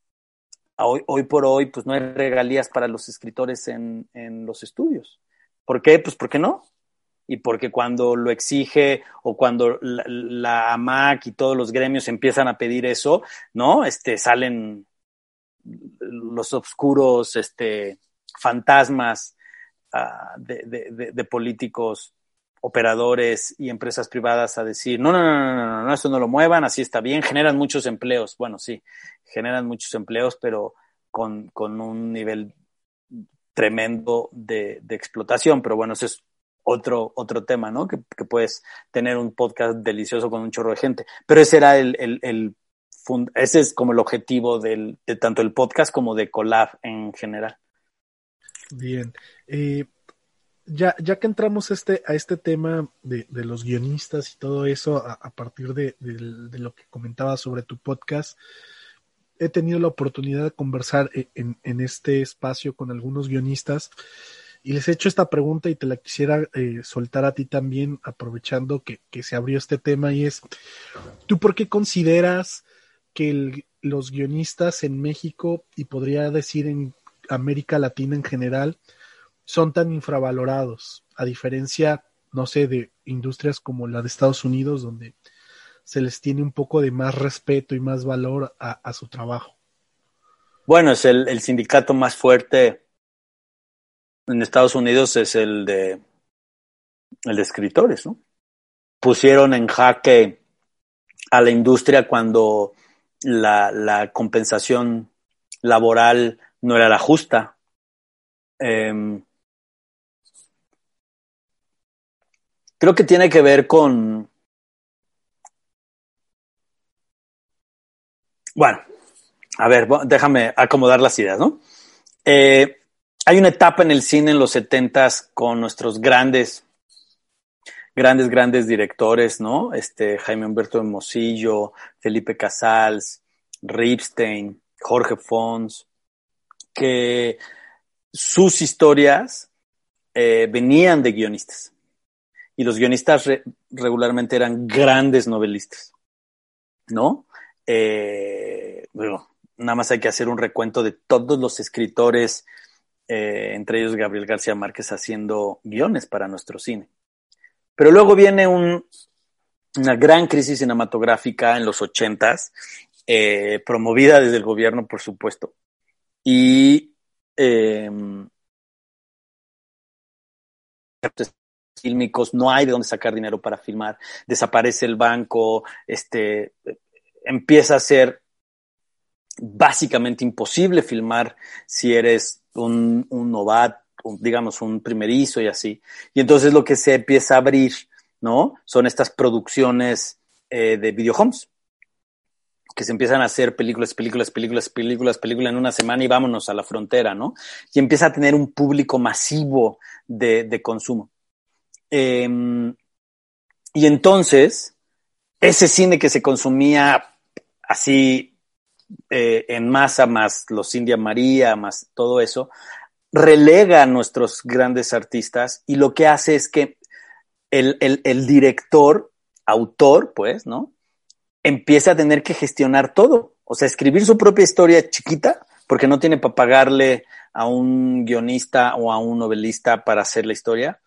hoy, por hoy, pues no hay regalías para los escritores en, en los estudios. ¿Por qué? Pues porque no. Y porque cuando lo exige o cuando la, AMAC y todos los gremios empiezan a pedir eso, ¿no? Este, salen los oscuros este, fantasmas de, de, políticos operadores y empresas privadas a decir, no, no, no, no, no, no, eso no lo muevan, así está bien, generan muchos empleos. Bueno, sí, generan muchos empleos, pero con, con un nivel tremendo de, de, explotación. Pero bueno, ese es otro, otro tema, ¿no? Que, que, puedes tener un podcast delicioso con un chorro de gente. Pero ese era el, el, ese es como el objetivo del, de tanto el podcast como de Collab en general. Bien. Eh, ya, ya que entramos este, a este tema de, de los guionistas y todo eso, a, partir de, de, lo que comentabas sobre tu podcast, he tenido la oportunidad de conversar e, en, en, este espacio con algunos guionistas y les he hecho esta pregunta y te la quisiera eh, soltar a ti también, aprovechando que, que, se abrió este tema, y es, ¿tú por qué consideras que los guionistas en México y podría decir en América Latina en general, son tan infravalorados, a diferencia, no sé, de industrias como la de Estados Unidos, donde se les tiene un poco de más respeto y más valor a, a su trabajo. Bueno, es el, el, sindicato más fuerte en Estados Unidos es el de el de escritores, ¿no? Pusieron en jaque a la industria cuando la, la compensación laboral no era la justa. Eh, creo que tiene que ver con... Bueno, a ver, déjame acomodar las ideas, ¿no? Eh, hay una etapa en el cine en los setentas con nuestros grandes, grandes, grandes directores, ¿no? Este, Jaime Humberto de Mosillo, Felipe Casals, Ripstein, Jorge Fons, que sus historias eh, venían de guionistas y los guionistas re regularmente eran grandes novelistas, ¿no? Eh, bueno, nada más hay que hacer un recuento de todos los escritores, eh, entre ellos Gabriel García Márquez, haciendo guiones para nuestro cine. Pero luego viene un, una gran crisis cinematográfica en los ochentas, eh, promovida desde el gobierno, por supuesto. Y eh, no hay de dónde sacar dinero para filmar, desaparece el banco, este, empieza a ser básicamente imposible filmar si eres un, un novato, digamos, un primerizo y así. Y entonces lo que se empieza a abrir, ¿no? Son estas producciones eh, de videohomes que se empiezan a hacer películas, películas, películas, películas, películas en una semana y vámonos a la frontera, ¿no? Y empieza a tener un público masivo de consumo. Eh, y entonces, ese cine que se consumía así eh, en masa, más los India María, más todo eso, relega a nuestros grandes artistas y lo que hace es que el, el, el director, autor, pues, ¿no? Empieza a tener que gestionar todo. O sea, escribir su propia historia chiquita, porque no tiene para pagarle a un guionista o a un novelista para hacer la historia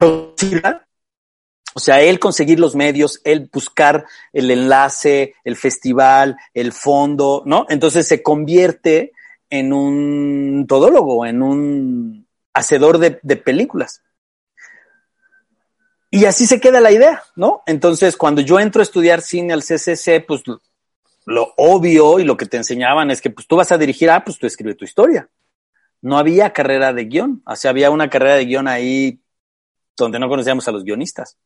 o sea, él conseguir los medios, él buscar el enlace, el festival, el fondo, ¿no? Entonces se convierte en un todólogo, en un hacedor de, películas. Y así se queda la idea, ¿no? Entonces, cuando yo entro a estudiar cine al CCC, pues lo obvio y lo que te enseñaban es que pues tú vas a dirigir, ah, pues tú escribe tu historia. No había carrera de guion, o sea, había una carrera de guion ahí donde no conocíamos a los guionistas,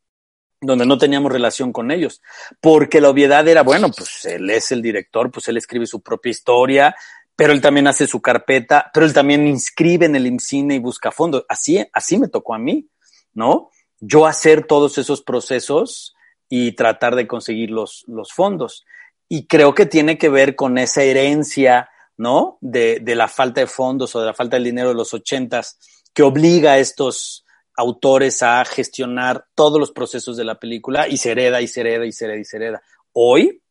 donde no teníamos relación con ellos, porque la obviedad era, bueno, pues él es el director, pues él escribe su propia historia, pero él también hace su carpeta, pero él también inscribe en el IMCINE y busca fondos. Así, así me tocó a mí, ¿no? Yo hacer todos esos procesos y tratar de conseguir los, los fondos. Y creo que tiene que ver con esa herencia, ¿no? De, de la falta de fondos o de la falta de dinero de los ochentas, que obliga a estos, autores a gestionar todos los procesos de la película y se hereda y se hereda y se hereda y se hereda. Hoy,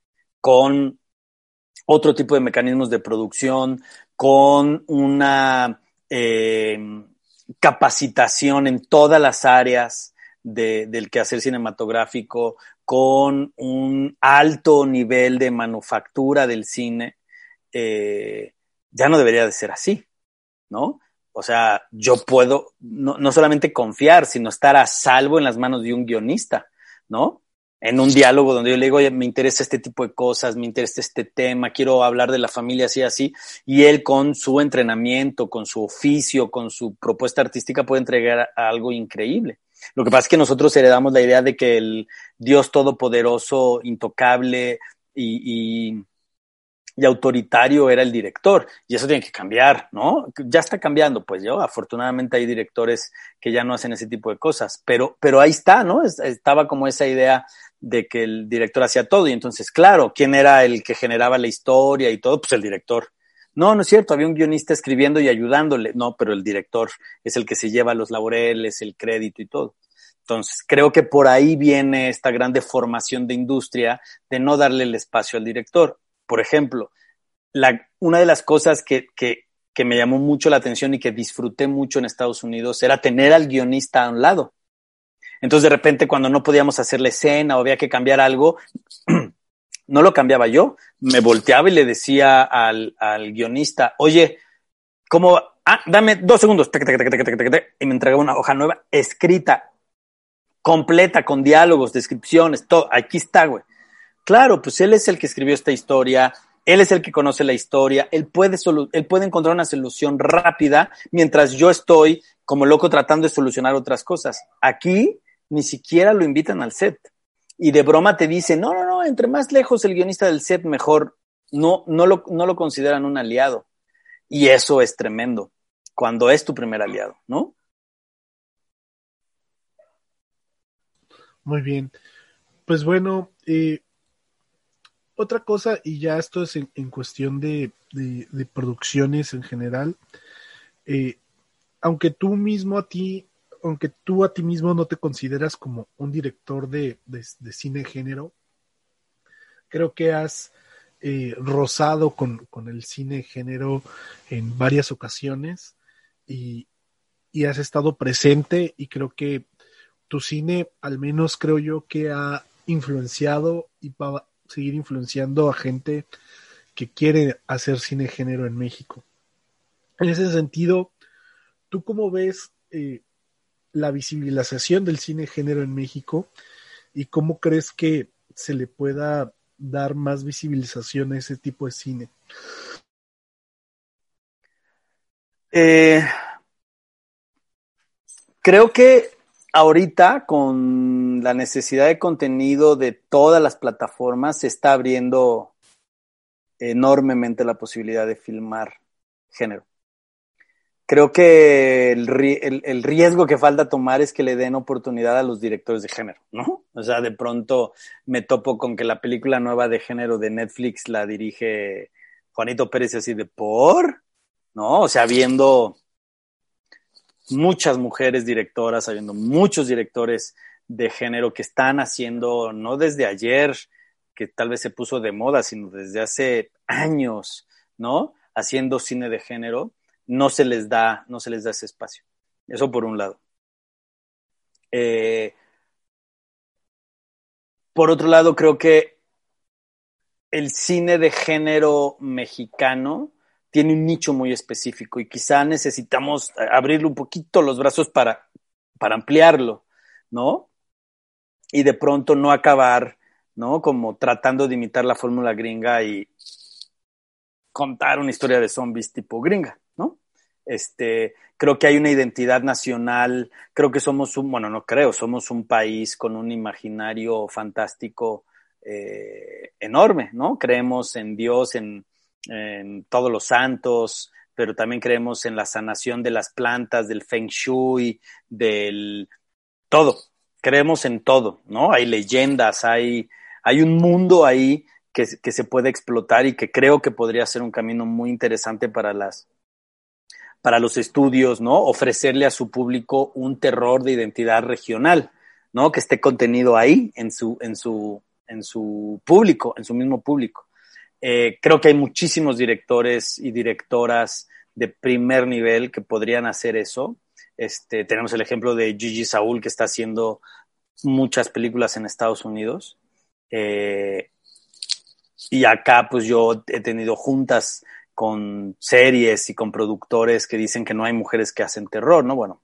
con otro tipo de mecanismos de producción, con una eh, capacitación en todas las áreas de, del quehacer cinematográfico, con un alto nivel de manufactura del cine, eh, ya no debería de ser así, ¿no? O sea, yo puedo no, no, solamente confiar, sino estar a salvo en las manos de un guionista, ¿no? En un diálogo donde yo le digo, oye, me interesa este tipo de cosas, me interesa este tema, quiero hablar de la familia así, así, y él con su entrenamiento, con su oficio, con su propuesta artística puede entregar algo increíble. Lo que pasa es que nosotros heredamos la idea de que el Dios todopoderoso, intocable y, y y autoritario era el director. Y eso tiene que cambiar, ¿no? Ya está cambiando, pues yo, afortunadamente hay directores que ya no hacen ese tipo de cosas, pero, pero ahí está, ¿no? Estaba como esa idea de que el director hacía todo y entonces, claro, ¿quién era el que generaba la historia y todo? Pues el director. No, no es cierto, había un guionista escribiendo y ayudándole, no, pero el director es el que se lleva los laureles, el crédito y todo. Entonces, creo que por ahí viene esta gran deformación de industria de no darle el espacio al director. Por ejemplo, una de las cosas que, que, que, me llamó mucho la atención y que disfruté mucho en Estados Unidos era tener al guionista a un lado. Entonces, de repente, cuando no podíamos hacer la escena o había que cambiar algo, no lo cambiaba yo. Me volteaba y le decía al, al guionista, oye, ¿cómo? Ah, dame dos segundos. Y me entregaba una hoja nueva escrita, completa, con diálogos, descripciones, todo. Aquí está, güey. Claro, pues él es el que escribió esta historia, él es el que conoce la historia, él puede, él puede encontrar una solución rápida mientras yo estoy como loco tratando de solucionar otras cosas. Aquí ni siquiera lo invitan al set. Y de broma te dicen, no, no, no, entre más lejos el guionista del set, mejor. No, no, lo, no lo consideran un aliado. Y eso es tremendo, cuando es tu primer aliado, ¿no? Muy bien. Pues bueno, eh, otra cosa, y ya esto es en, cuestión de, producciones en general, eh, aunque tú mismo a ti, aunque tú a ti mismo no te consideras como un director de, cine género, creo que has eh, rozado con, el cine género en varias ocasiones y, y has estado presente y creo que tu cine, al menos creo yo que ha influenciado y seguir influenciando a gente que quiere hacer cine género en México. En ese sentido, ¿tú cómo ves eh, la visibilización del cine género en México y cómo crees que se le pueda dar más visibilización a ese tipo de cine? Eh, creo que ahorita con la necesidad de contenido de todas las plataformas se está abriendo enormemente la posibilidad de filmar género. Creo que el, riesgo que falta tomar es que le den oportunidad a los directores de género, ¿no? O sea, de pronto me topo con que la película nueva de género de Netflix la dirige Juanito Pérez así de por, ¿no? O sea, viendo muchas mujeres directoras, habiendo muchos directores de género que están haciendo, no desde ayer, que tal vez se puso de moda, sino desde hace años, ¿no? Haciendo cine de género, no se les da, no se les da ese espacio. Eso por un lado. Eh, por otro lado, creo que el cine de género mexicano tiene un nicho muy específico y quizá necesitamos abrirle un poquito los brazos para, para ampliarlo, ¿no? Y de pronto no acabar, ¿no? Como tratando de imitar la fórmula gringa y contar una historia de zombies tipo gringa, ¿no? Este, creo que hay una identidad nacional, creo que somos un, bueno, no creo, somos un país con un imaginario fantástico eh, enorme, ¿no? Creemos en Dios, en, en todos los santos, pero también creemos en la sanación de las plantas, del feng shui, del todo. Creemos en todo, ¿no? Hay leyendas, hay, hay un mundo ahí que, que se puede explotar y que creo que podría ser un camino muy interesante para las, para los estudios, ¿no? Ofrecerle a su público un terror de identidad regional, ¿no? Que esté contenido ahí en su, en su, en su público, en su mismo público. Eh, creo que hay muchísimos directores y directoras de primer nivel que podrían hacer eso. Este, tenemos el ejemplo de Gigi Saúl, que está haciendo muchas películas en Estados Unidos. Eh, y acá, pues yo he tenido juntas con series y con productores que dicen que no hay mujeres que hacen terror, ¿no? Bueno,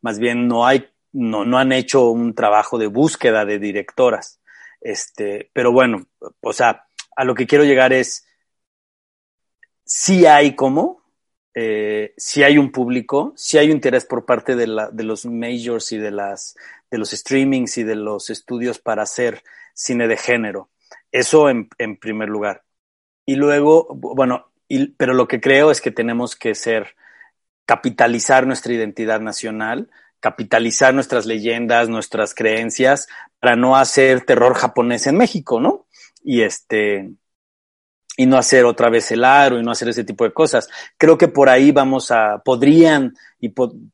más bien no hay, no, no han hecho un trabajo de búsqueda de directoras. Este, pero bueno, o sea, a lo que quiero llegar es, si hay como, eh, si hay un público, si hay un interés por parte de, la, de los majors y de, las, de los streamings y de los estudios para hacer cine de género. Eso en, primer lugar. Y luego, bueno, pero lo que creo es que tenemos que ser, capitalizar nuestra identidad nacional, capitalizar nuestras leyendas, nuestras creencias, para no hacer terror japonés en México, ¿no? Y este y no hacer otra vez el aro y no hacer ese tipo de cosas. Creo que por ahí vamos a, podrían, y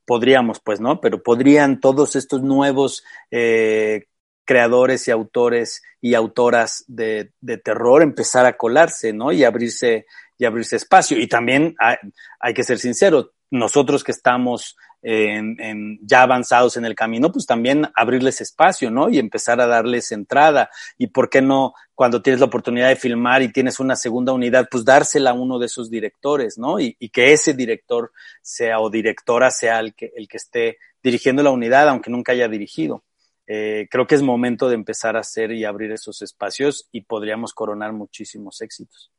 podríamos pues, ¿no? Pero podrían todos estos nuevos eh, creadores y autores y autoras de, de, terror empezar a colarse, ¿no? Y abrirse, y abrirse espacio. Y también hay, hay que ser sinceros, nosotros que estamos en, ya avanzados en el camino, pues también abrirles espacio, ¿no? Y empezar a darles entrada. Y por qué no, cuando tienes la oportunidad de filmar y tienes una segunda unidad, pues dársela a uno de esos directores, ¿no? Y, que ese director sea o directora sea el que, el que esté dirigiendo la unidad, aunque nunca haya dirigido. Eh, creo que es momento de empezar a hacer y abrir esos espacios y podríamos coronar muchísimos éxitos.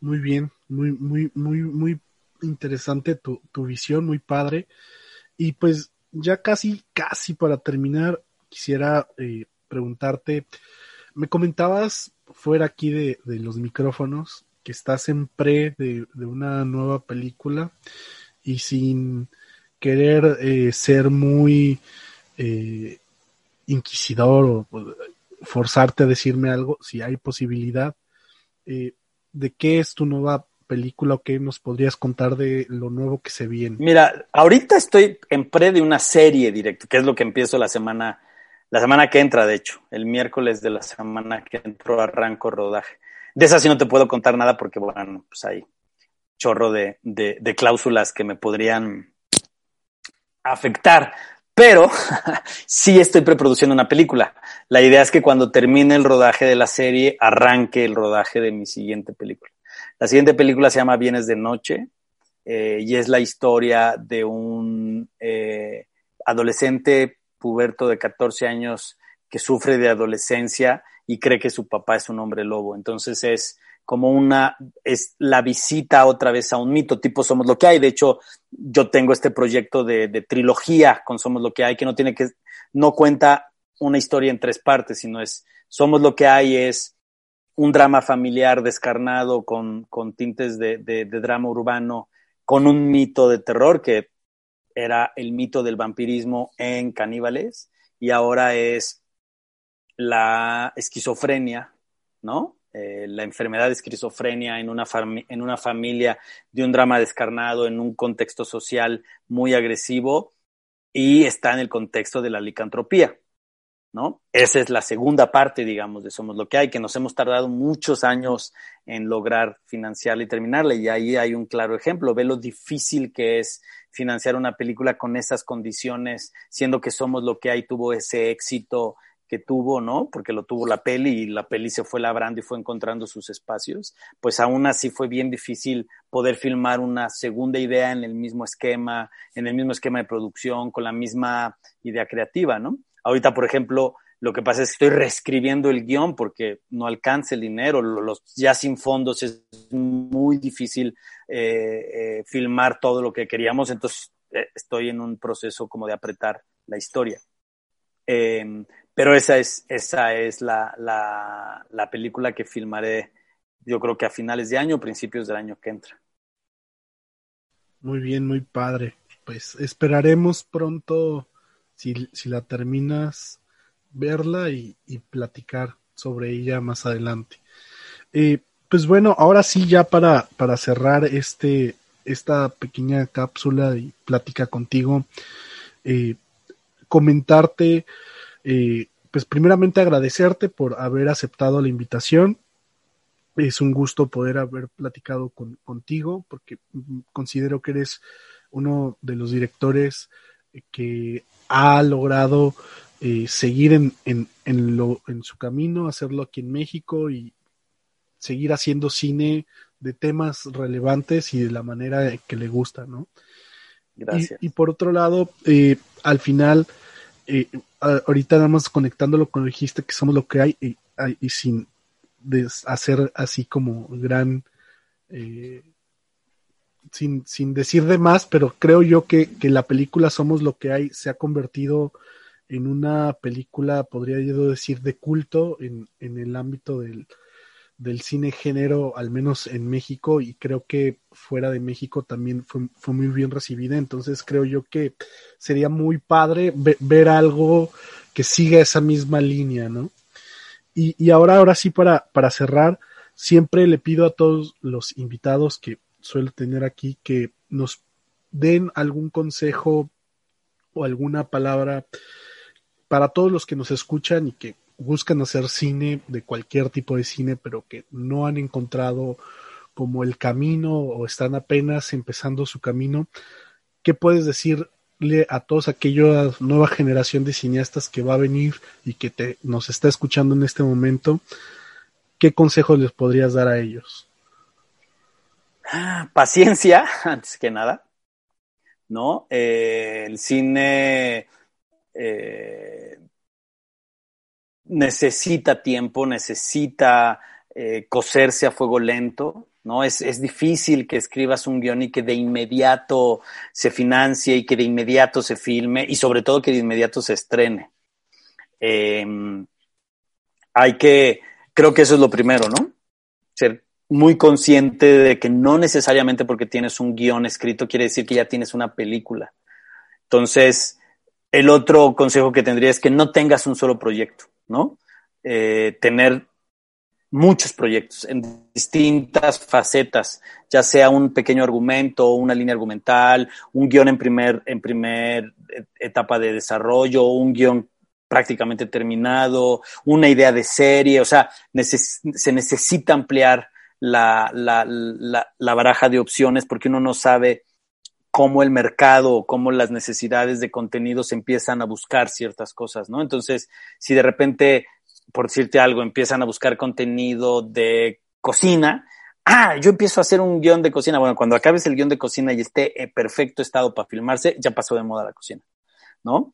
Muy bien, muy, muy, muy, muy interesante tu, visión, muy padre. Y pues ya casi, casi para terminar, quisiera eh, preguntarte, me comentabas fuera aquí de, los micrófonos que estás en pre de, una nueva película y sin querer eh, ser muy eh, inquisidor o, forzarte a decirme algo, si hay posibilidad, ¿de qué es tu nueva película o qué nos podrías contar de lo nuevo que se viene? Mira, ahorita estoy en pre de una serie directa, que es lo que empiezo la semana, la semana que entra, de hecho, el miércoles de la semana que entro arranco rodaje. De esa sí no te puedo contar nada porque, bueno, pues hay chorro de, de, de cláusulas que me podrían afectar. Pero sí estoy preproduciendo una película. La idea es que cuando termine el rodaje de la serie, arranque el rodaje de mi siguiente película. La siguiente película se llama Bienes de Noche eh, y es la historia de un eh, adolescente puberto de 14 años que sufre de adolescencia y cree que su papá es un hombre lobo. Entonces es como una, es la visita otra vez a un mito, tipo Somos lo que hay. De hecho, yo tengo este proyecto de, de trilogía con Somos lo que hay, que no tiene que, no cuenta una historia en tres partes, sino es Somos lo que hay es un drama familiar descarnado con, con tintes de, de, drama urbano, con un mito de terror que era el mito del vampirismo en caníbales y ahora es la esquizofrenia, ¿no? Eh, la enfermedad de esquizofrenia en una, en una familia de un drama descarnado, en un contexto social muy agresivo y está en el contexto de la licantropía, ¿no? Esa es la segunda parte, digamos, de Somos lo que hay, que nos hemos tardado muchos años en lograr financiarla y terminarla, y ahí hay un claro ejemplo. Ve lo difícil que es financiar una película con esas condiciones, siendo que Somos lo que hay tuvo ese éxito que tuvo, ¿no? Porque lo tuvo la peli y la peli se fue labrando y fue encontrando sus espacios, pues aún así fue bien difícil poder filmar una segunda idea en el mismo esquema, en el mismo esquema de producción, con la misma idea creativa, ¿no? Ahorita, por ejemplo, lo que pasa es que estoy reescribiendo el guion porque no alcanza el dinero, los, ya sin fondos es muy difícil eh, eh, filmar todo lo que queríamos, entonces eh, estoy en un proceso como de apretar la historia. Eh, pero esa es, esa es la, la, la, película que filmaré, yo creo que a finales de año, principios del año que entra. Muy bien, muy padre. Pues esperaremos pronto, si, si la terminas, verla y, y, platicar sobre ella más adelante. Eh, pues bueno, ahora sí, ya para, para cerrar este, esta pequeña cápsula y plática contigo, eh, comentarte eh, pues primeramente agradecerte por haber aceptado la invitación. Es un gusto poder haber platicado con, contigo porque considero que eres uno de los directores que ha logrado eh, seguir en, en, en, lo, en su camino, hacerlo aquí en México y seguir haciendo cine de temas relevantes y de la manera que le gusta, ¿no? Gracias. Y, y por otro lado, eh, al final, eh, ahorita nada más conectándolo con lo que dijiste que somos lo que hay y, y sin hacer así como gran eh, sin, sin decir de más, pero creo yo que, que, la película Somos lo que hay se ha convertido en una película, podría yo decir, de culto en, en el ámbito del, del cine género, al menos en México, y creo que fuera de México también fue, fue muy bien recibida. Entonces creo yo que sería muy padre ver, ver algo que siga esa misma línea, ¿no? Y, y ahora, ahora sí, para, para cerrar, siempre le pido a todos los invitados que suelo tener aquí que nos den algún consejo o alguna palabra para todos los que nos escuchan y que buscan hacer cine, de cualquier tipo de cine, pero que no han encontrado como el camino o están apenas empezando su camino, ¿qué puedes decirle a todos aquella nueva generación de cineastas que va a venir y que te, nos está escuchando en este momento? ¿Qué consejos les podrías dar a ellos? Paciencia, antes que nada, ¿no? Eh, el cine eh, necesita tiempo, necesita eh, coserse a fuego lento, ¿no? Es, es, difícil que escribas un guion y que de inmediato se financie y que de inmediato se filme y sobre todo que de inmediato se estrene. Eh, hay que, creo que eso es lo primero, ¿no? Muy consciente de que no necesariamente porque tienes un guion escrito quiere decir que ya tienes una película. Entonces, el otro consejo que tendría es que no tengas un solo proyecto. ¿no? Eh, tener muchos proyectos en distintas facetas, ya sea un pequeño argumento, una línea argumental, un guion en primer, en primer etapa de desarrollo, un guion prácticamente terminado, una idea de serie, o sea, se necesita ampliar la, la, la, la, baraja de opciones porque uno no sabe cómo el mercado, cómo las necesidades de contenidos empiezan a buscar ciertas cosas, ¿no? Entonces, si de repente, por decirte algo, empiezan a buscar contenido de cocina, ah, yo empiezo a hacer un guion de cocina. Bueno, cuando acabes el guion de cocina y esté en perfecto estado para filmarse, ya pasó de moda la cocina, ¿no?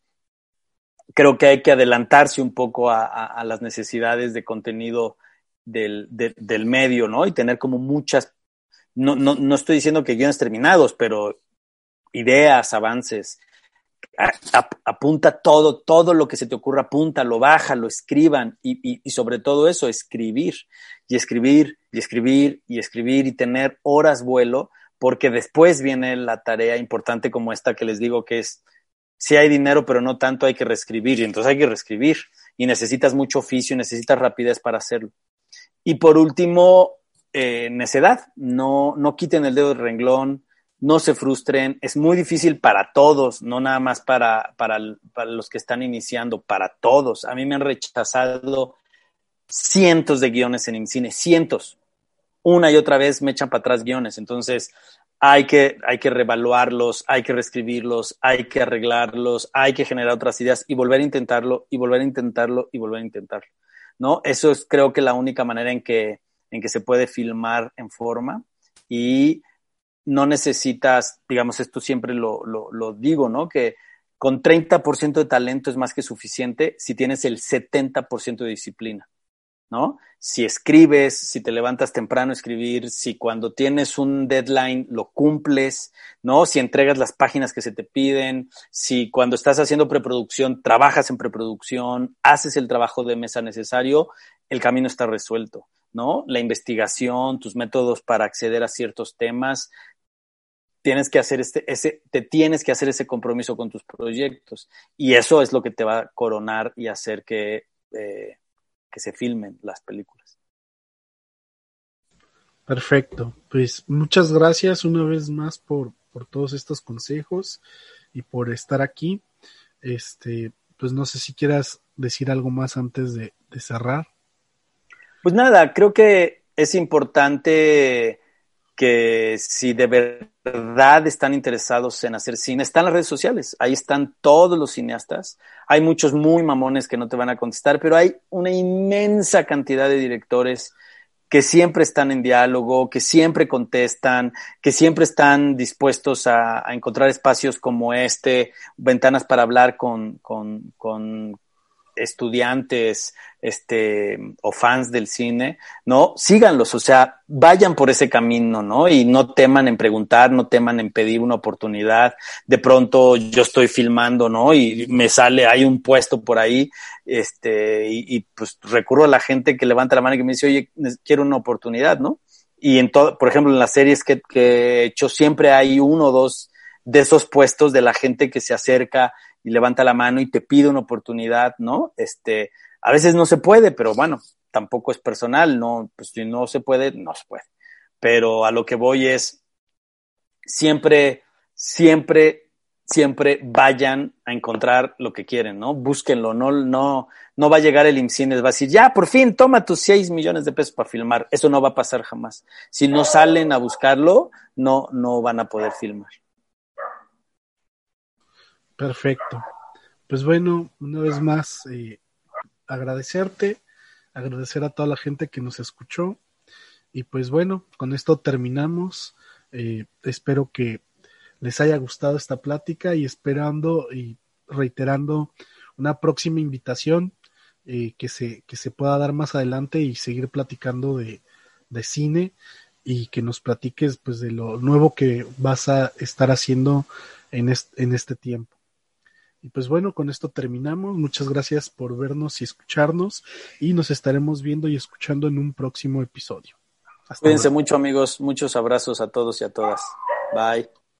Creo que hay que adelantarse un poco a, las necesidades de contenido del, del, medio, ¿no? Y tener como muchas, no, no, no estoy diciendo que guiones terminados, pero ideas, avances. apunta todo, todo lo que se te ocurra, apunta, lo baja, lo escriban y, y, sobre todo eso, escribir y escribir y escribir y escribir y tener horas vuelo, porque después viene la tarea importante como esta que les digo que es, si hay dinero, pero no tanto, hay que reescribir y entonces hay que reescribir y necesitas mucho oficio y necesitas rapidez para hacerlo. Y por último, eh, necedad, no, no quiten el dedo del renglón, no se frustren, es muy difícil para todos, no nada más para, para, para, los que están iniciando, para todos. A mí me han rechazado cientos de guiones en cine, cientos. Una y otra vez me echan para atrás guiones, entonces hay que, hay que revaluarlos, hay que reescribirlos, hay que arreglarlos, hay que generar otras ideas y volver a intentarlo y volver a intentarlo y volver a intentarlo. ¿No? Eso es creo que la única manera en que, en que se puede filmar en forma y no necesitas, digamos, esto siempre lo, lo, digo, ¿no? Que con 30% de talento es más que suficiente si tienes el 70% de disciplina, ¿no? Si escribes, si te levantas temprano a escribir, si cuando tienes un deadline lo cumples, ¿no? Si entregas las páginas que se te piden, si cuando estás haciendo preproducción trabajas en preproducción, haces el trabajo de mesa necesario, el camino está resuelto. ¿no? La investigación, tus métodos para acceder a ciertos temas, tienes que hacer este, ese, te tienes que hacer ese compromiso con tus proyectos. Y eso es lo que te va a coronar y hacer que, eh, que se filmen las películas. Perfecto. Pues muchas gracias una vez más por, por todos estos consejos y por estar aquí. Este, pues no sé si quieras decir algo más antes de, de cerrar. Pues nada, creo que es importante que si de verdad están interesados en hacer cine, están las redes sociales, ahí están todos los cineastas, hay muchos muy mamones que no te van a contestar, pero hay una inmensa cantidad de directores que siempre están en diálogo, que siempre contestan, que siempre están dispuestos a, encontrar espacios como este, ventanas para hablar con, con, estudiantes este, o fans del cine, ¿no? Síganlos, o sea, vayan por ese camino, ¿no? Y no teman en preguntar, no teman en pedir una oportunidad. De pronto yo estoy filmando, ¿no? Y me sale, hay un puesto por ahí, este, y, pues recurro a la gente que levanta la mano y que me dice, oye, quiero una oportunidad, ¿no? Y en todo, por ejemplo, en las series que, que he hecho, siempre hay uno o dos de esos puestos de la gente que se acerca y levanta la mano y te pide una oportunidad, ¿no? Este, a veces no se puede, pero bueno, tampoco es personal, no, pues si no se puede, no se puede. Pero a lo que voy es, siempre, siempre, siempre vayan a encontrar lo que quieren, ¿no? Búsquenlo, no, no, no va a llegar el IMCINES, va a decir, ya, por fin, toma tus 6 millones de pesos para filmar. Eso no va a pasar jamás. Si no salen a buscarlo, no, no van a poder filmar. Perfecto. Pues bueno, una vez más, eh, agradecerte, agradecer a toda la gente que nos escuchó. Y pues bueno, con esto terminamos. Eh, espero que les haya gustado esta plática y esperando y reiterando una próxima invitación eh, que, se, que se pueda dar más adelante y seguir platicando de, de cine y que nos platiques pues de lo nuevo que vas a estar haciendo en en este tiempo. Y pues bueno, con esto terminamos. Muchas gracias por vernos y escucharnos y nos estaremos viendo y escuchando en un próximo episodio. Cuídense mucho amigos, muchos abrazos a todos y a todas. Bye.